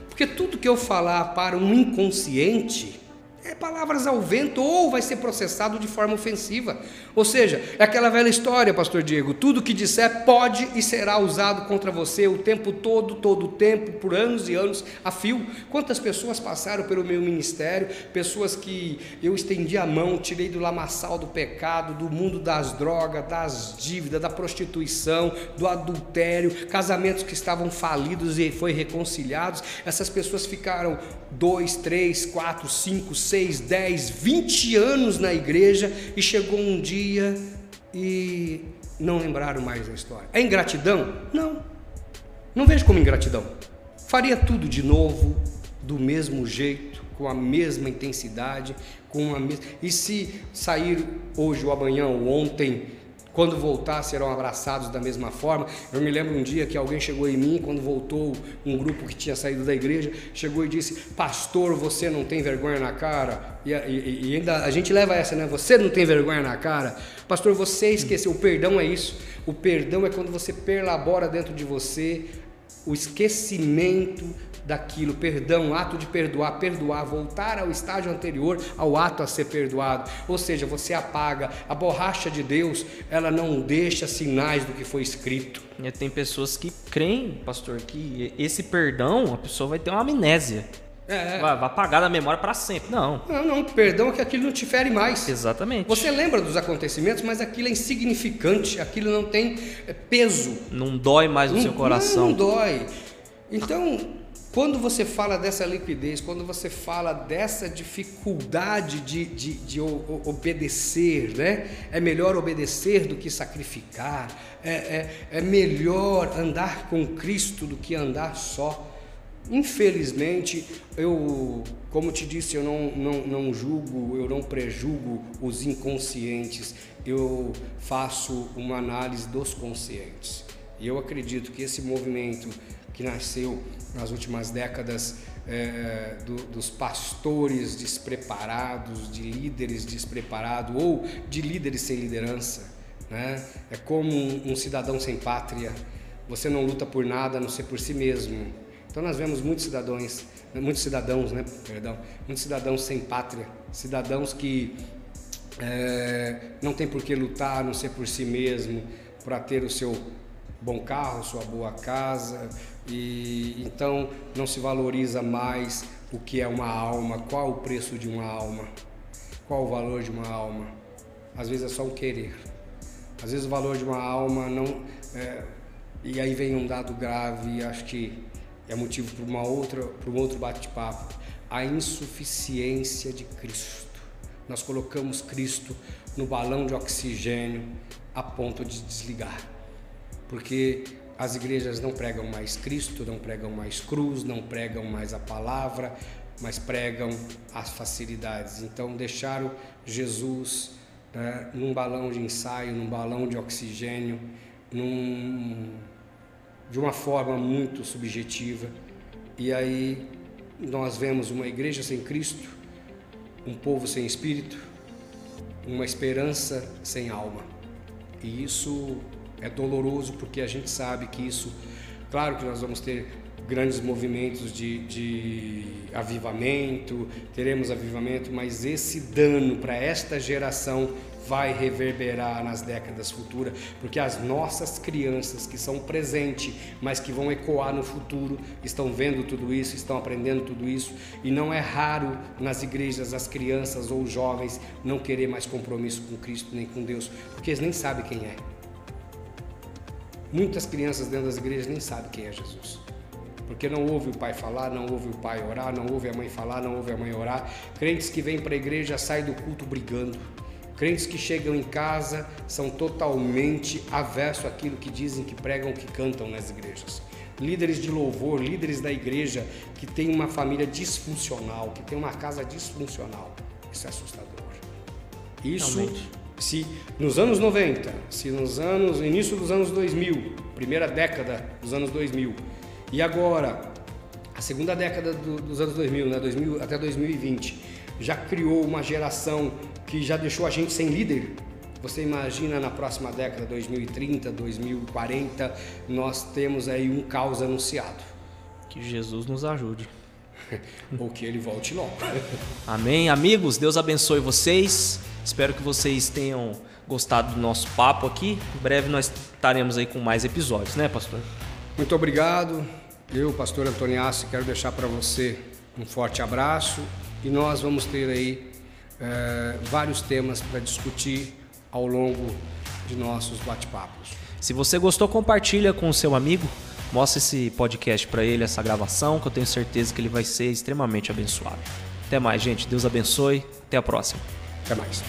Porque tudo que eu falar para um inconsciente, é palavras ao vento ou vai ser processado de forma ofensiva. Ou seja, é aquela velha história, pastor Diego, tudo que disser pode e será usado contra você o tempo todo, todo o tempo, por anos e anos a fio. Quantas pessoas passaram pelo meu ministério, pessoas que eu estendi a mão, tirei do lamaçal do pecado, do mundo das drogas, das dívidas, da prostituição, do adultério, casamentos que estavam falidos e foi reconciliados. Essas pessoas ficaram dois, três, quatro, cinco, seis 6, 10, 20 anos na igreja e chegou um dia e não lembraram mais da história. É ingratidão? Não. Não vejo como ingratidão. Faria tudo de novo, do mesmo jeito, com a mesma intensidade, com a mesma. E se sair hoje ou amanhã ou ontem quando voltar, serão abraçados da mesma forma. Eu me lembro um dia que alguém chegou em mim, quando voltou um grupo que tinha saído da igreja, chegou e disse: Pastor, você não tem vergonha na cara? E, e, e ainda a gente leva essa, né? Você não tem vergonha na cara? Pastor, você esqueceu. O perdão é isso. O perdão é quando você perlabora dentro de você o esquecimento daquilo, perdão, ato de perdoar, perdoar, voltar ao estágio anterior ao ato a ser perdoado. Ou seja, você apaga a borracha de Deus, ela não deixa sinais do que foi escrito. E tem pessoas que creem, pastor, que esse perdão, a pessoa vai ter uma amnésia. É. Vai, vai apagar da memória para sempre. Não. Não, não. Perdão é que aquilo não te fere mais. Exatamente. Você lembra dos acontecimentos, mas aquilo é insignificante, aquilo não tem é, peso. Não dói mais no não, seu coração. Não, não dói. Então, quando você fala dessa liquidez, quando você fala dessa dificuldade de, de, de obedecer, né? é melhor obedecer do que sacrificar, é, é, é melhor andar com Cristo do que andar só. Infelizmente, eu, como te disse, eu não, não, não julgo, eu não prejugo os inconscientes, eu faço uma análise dos conscientes. E eu acredito que esse movimento que nasceu nas últimas décadas é, do, dos pastores despreparados, de líderes despreparados ou de líderes sem liderança. Né? É como um, um cidadão sem pátria. Você não luta por nada a não ser por si mesmo. Então nós vemos muitos cidadãos, muitos cidadãos, né? Perdão, muitos cidadãos sem pátria, cidadãos que é, não tem por que lutar a não ser por si mesmo, para ter o seu bom carro, sua boa casa, e então não se valoriza mais o que é uma alma, qual o preço de uma alma, qual o valor de uma alma. Às vezes é só um querer. Às vezes o valor de uma alma não. É, e aí vem um dado grave, acho que é motivo para uma outra, para um outro bate-papo. A insuficiência de Cristo. Nós colocamos Cristo no balão de oxigênio a ponto de desligar porque as igrejas não pregam mais Cristo, não pregam mais cruz, não pregam mais a palavra, mas pregam as facilidades. Então deixaram Jesus né, num balão de ensaio, num balão de oxigênio, num, de uma forma muito subjetiva. E aí nós vemos uma igreja sem Cristo, um povo sem espírito, uma esperança sem alma. E isso é doloroso porque a gente sabe que isso, claro que nós vamos ter grandes movimentos de, de avivamento, teremos avivamento, mas esse dano para esta geração vai reverberar nas décadas futuras, porque as nossas crianças que são presente, mas que vão ecoar no futuro, estão vendo tudo isso, estão aprendendo tudo isso, e não é raro nas igrejas as crianças ou os jovens não querer mais compromisso com Cristo nem com Deus, porque eles nem sabem quem é. Muitas crianças dentro das igrejas nem sabem quem é Jesus. Porque não ouve o pai falar, não ouve o pai orar, não ouve a mãe falar, não ouve a mãe orar. Crentes que vêm para a igreja saem do culto brigando Crentes que chegam em casa são totalmente averso àquilo que dizem, que pregam, que cantam nas igrejas. Líderes de louvor, líderes da igreja que têm uma família disfuncional, que tem uma casa disfuncional. Isso é assustador. Isso, Realmente. Se nos anos 90, se nos anos, início dos anos 2000, primeira década dos anos 2000, e agora, a segunda década do, dos anos 2000, né, 2000 até 2020, já criou uma geração que já deixou a gente sem líder. Você imagina na próxima década, 2030, 2040, nós temos aí um caos anunciado. Que Jesus nos ajude. Ou que ele volte logo. Amém. Amigos, Deus abençoe vocês. Espero que vocês tenham gostado do nosso papo aqui. Em breve nós estaremos aí com mais episódios, né, pastor? Muito obrigado. Eu, pastor Antoniassi, quero deixar para você um forte abraço e nós vamos ter aí é, vários temas para discutir ao longo de nossos bate-papos. Se você gostou, compartilha com o seu amigo, mostra esse podcast para ele, essa gravação, que eu tenho certeza que ele vai ser extremamente abençoado. Até mais, gente. Deus abençoe. Até a próxima. Até mais.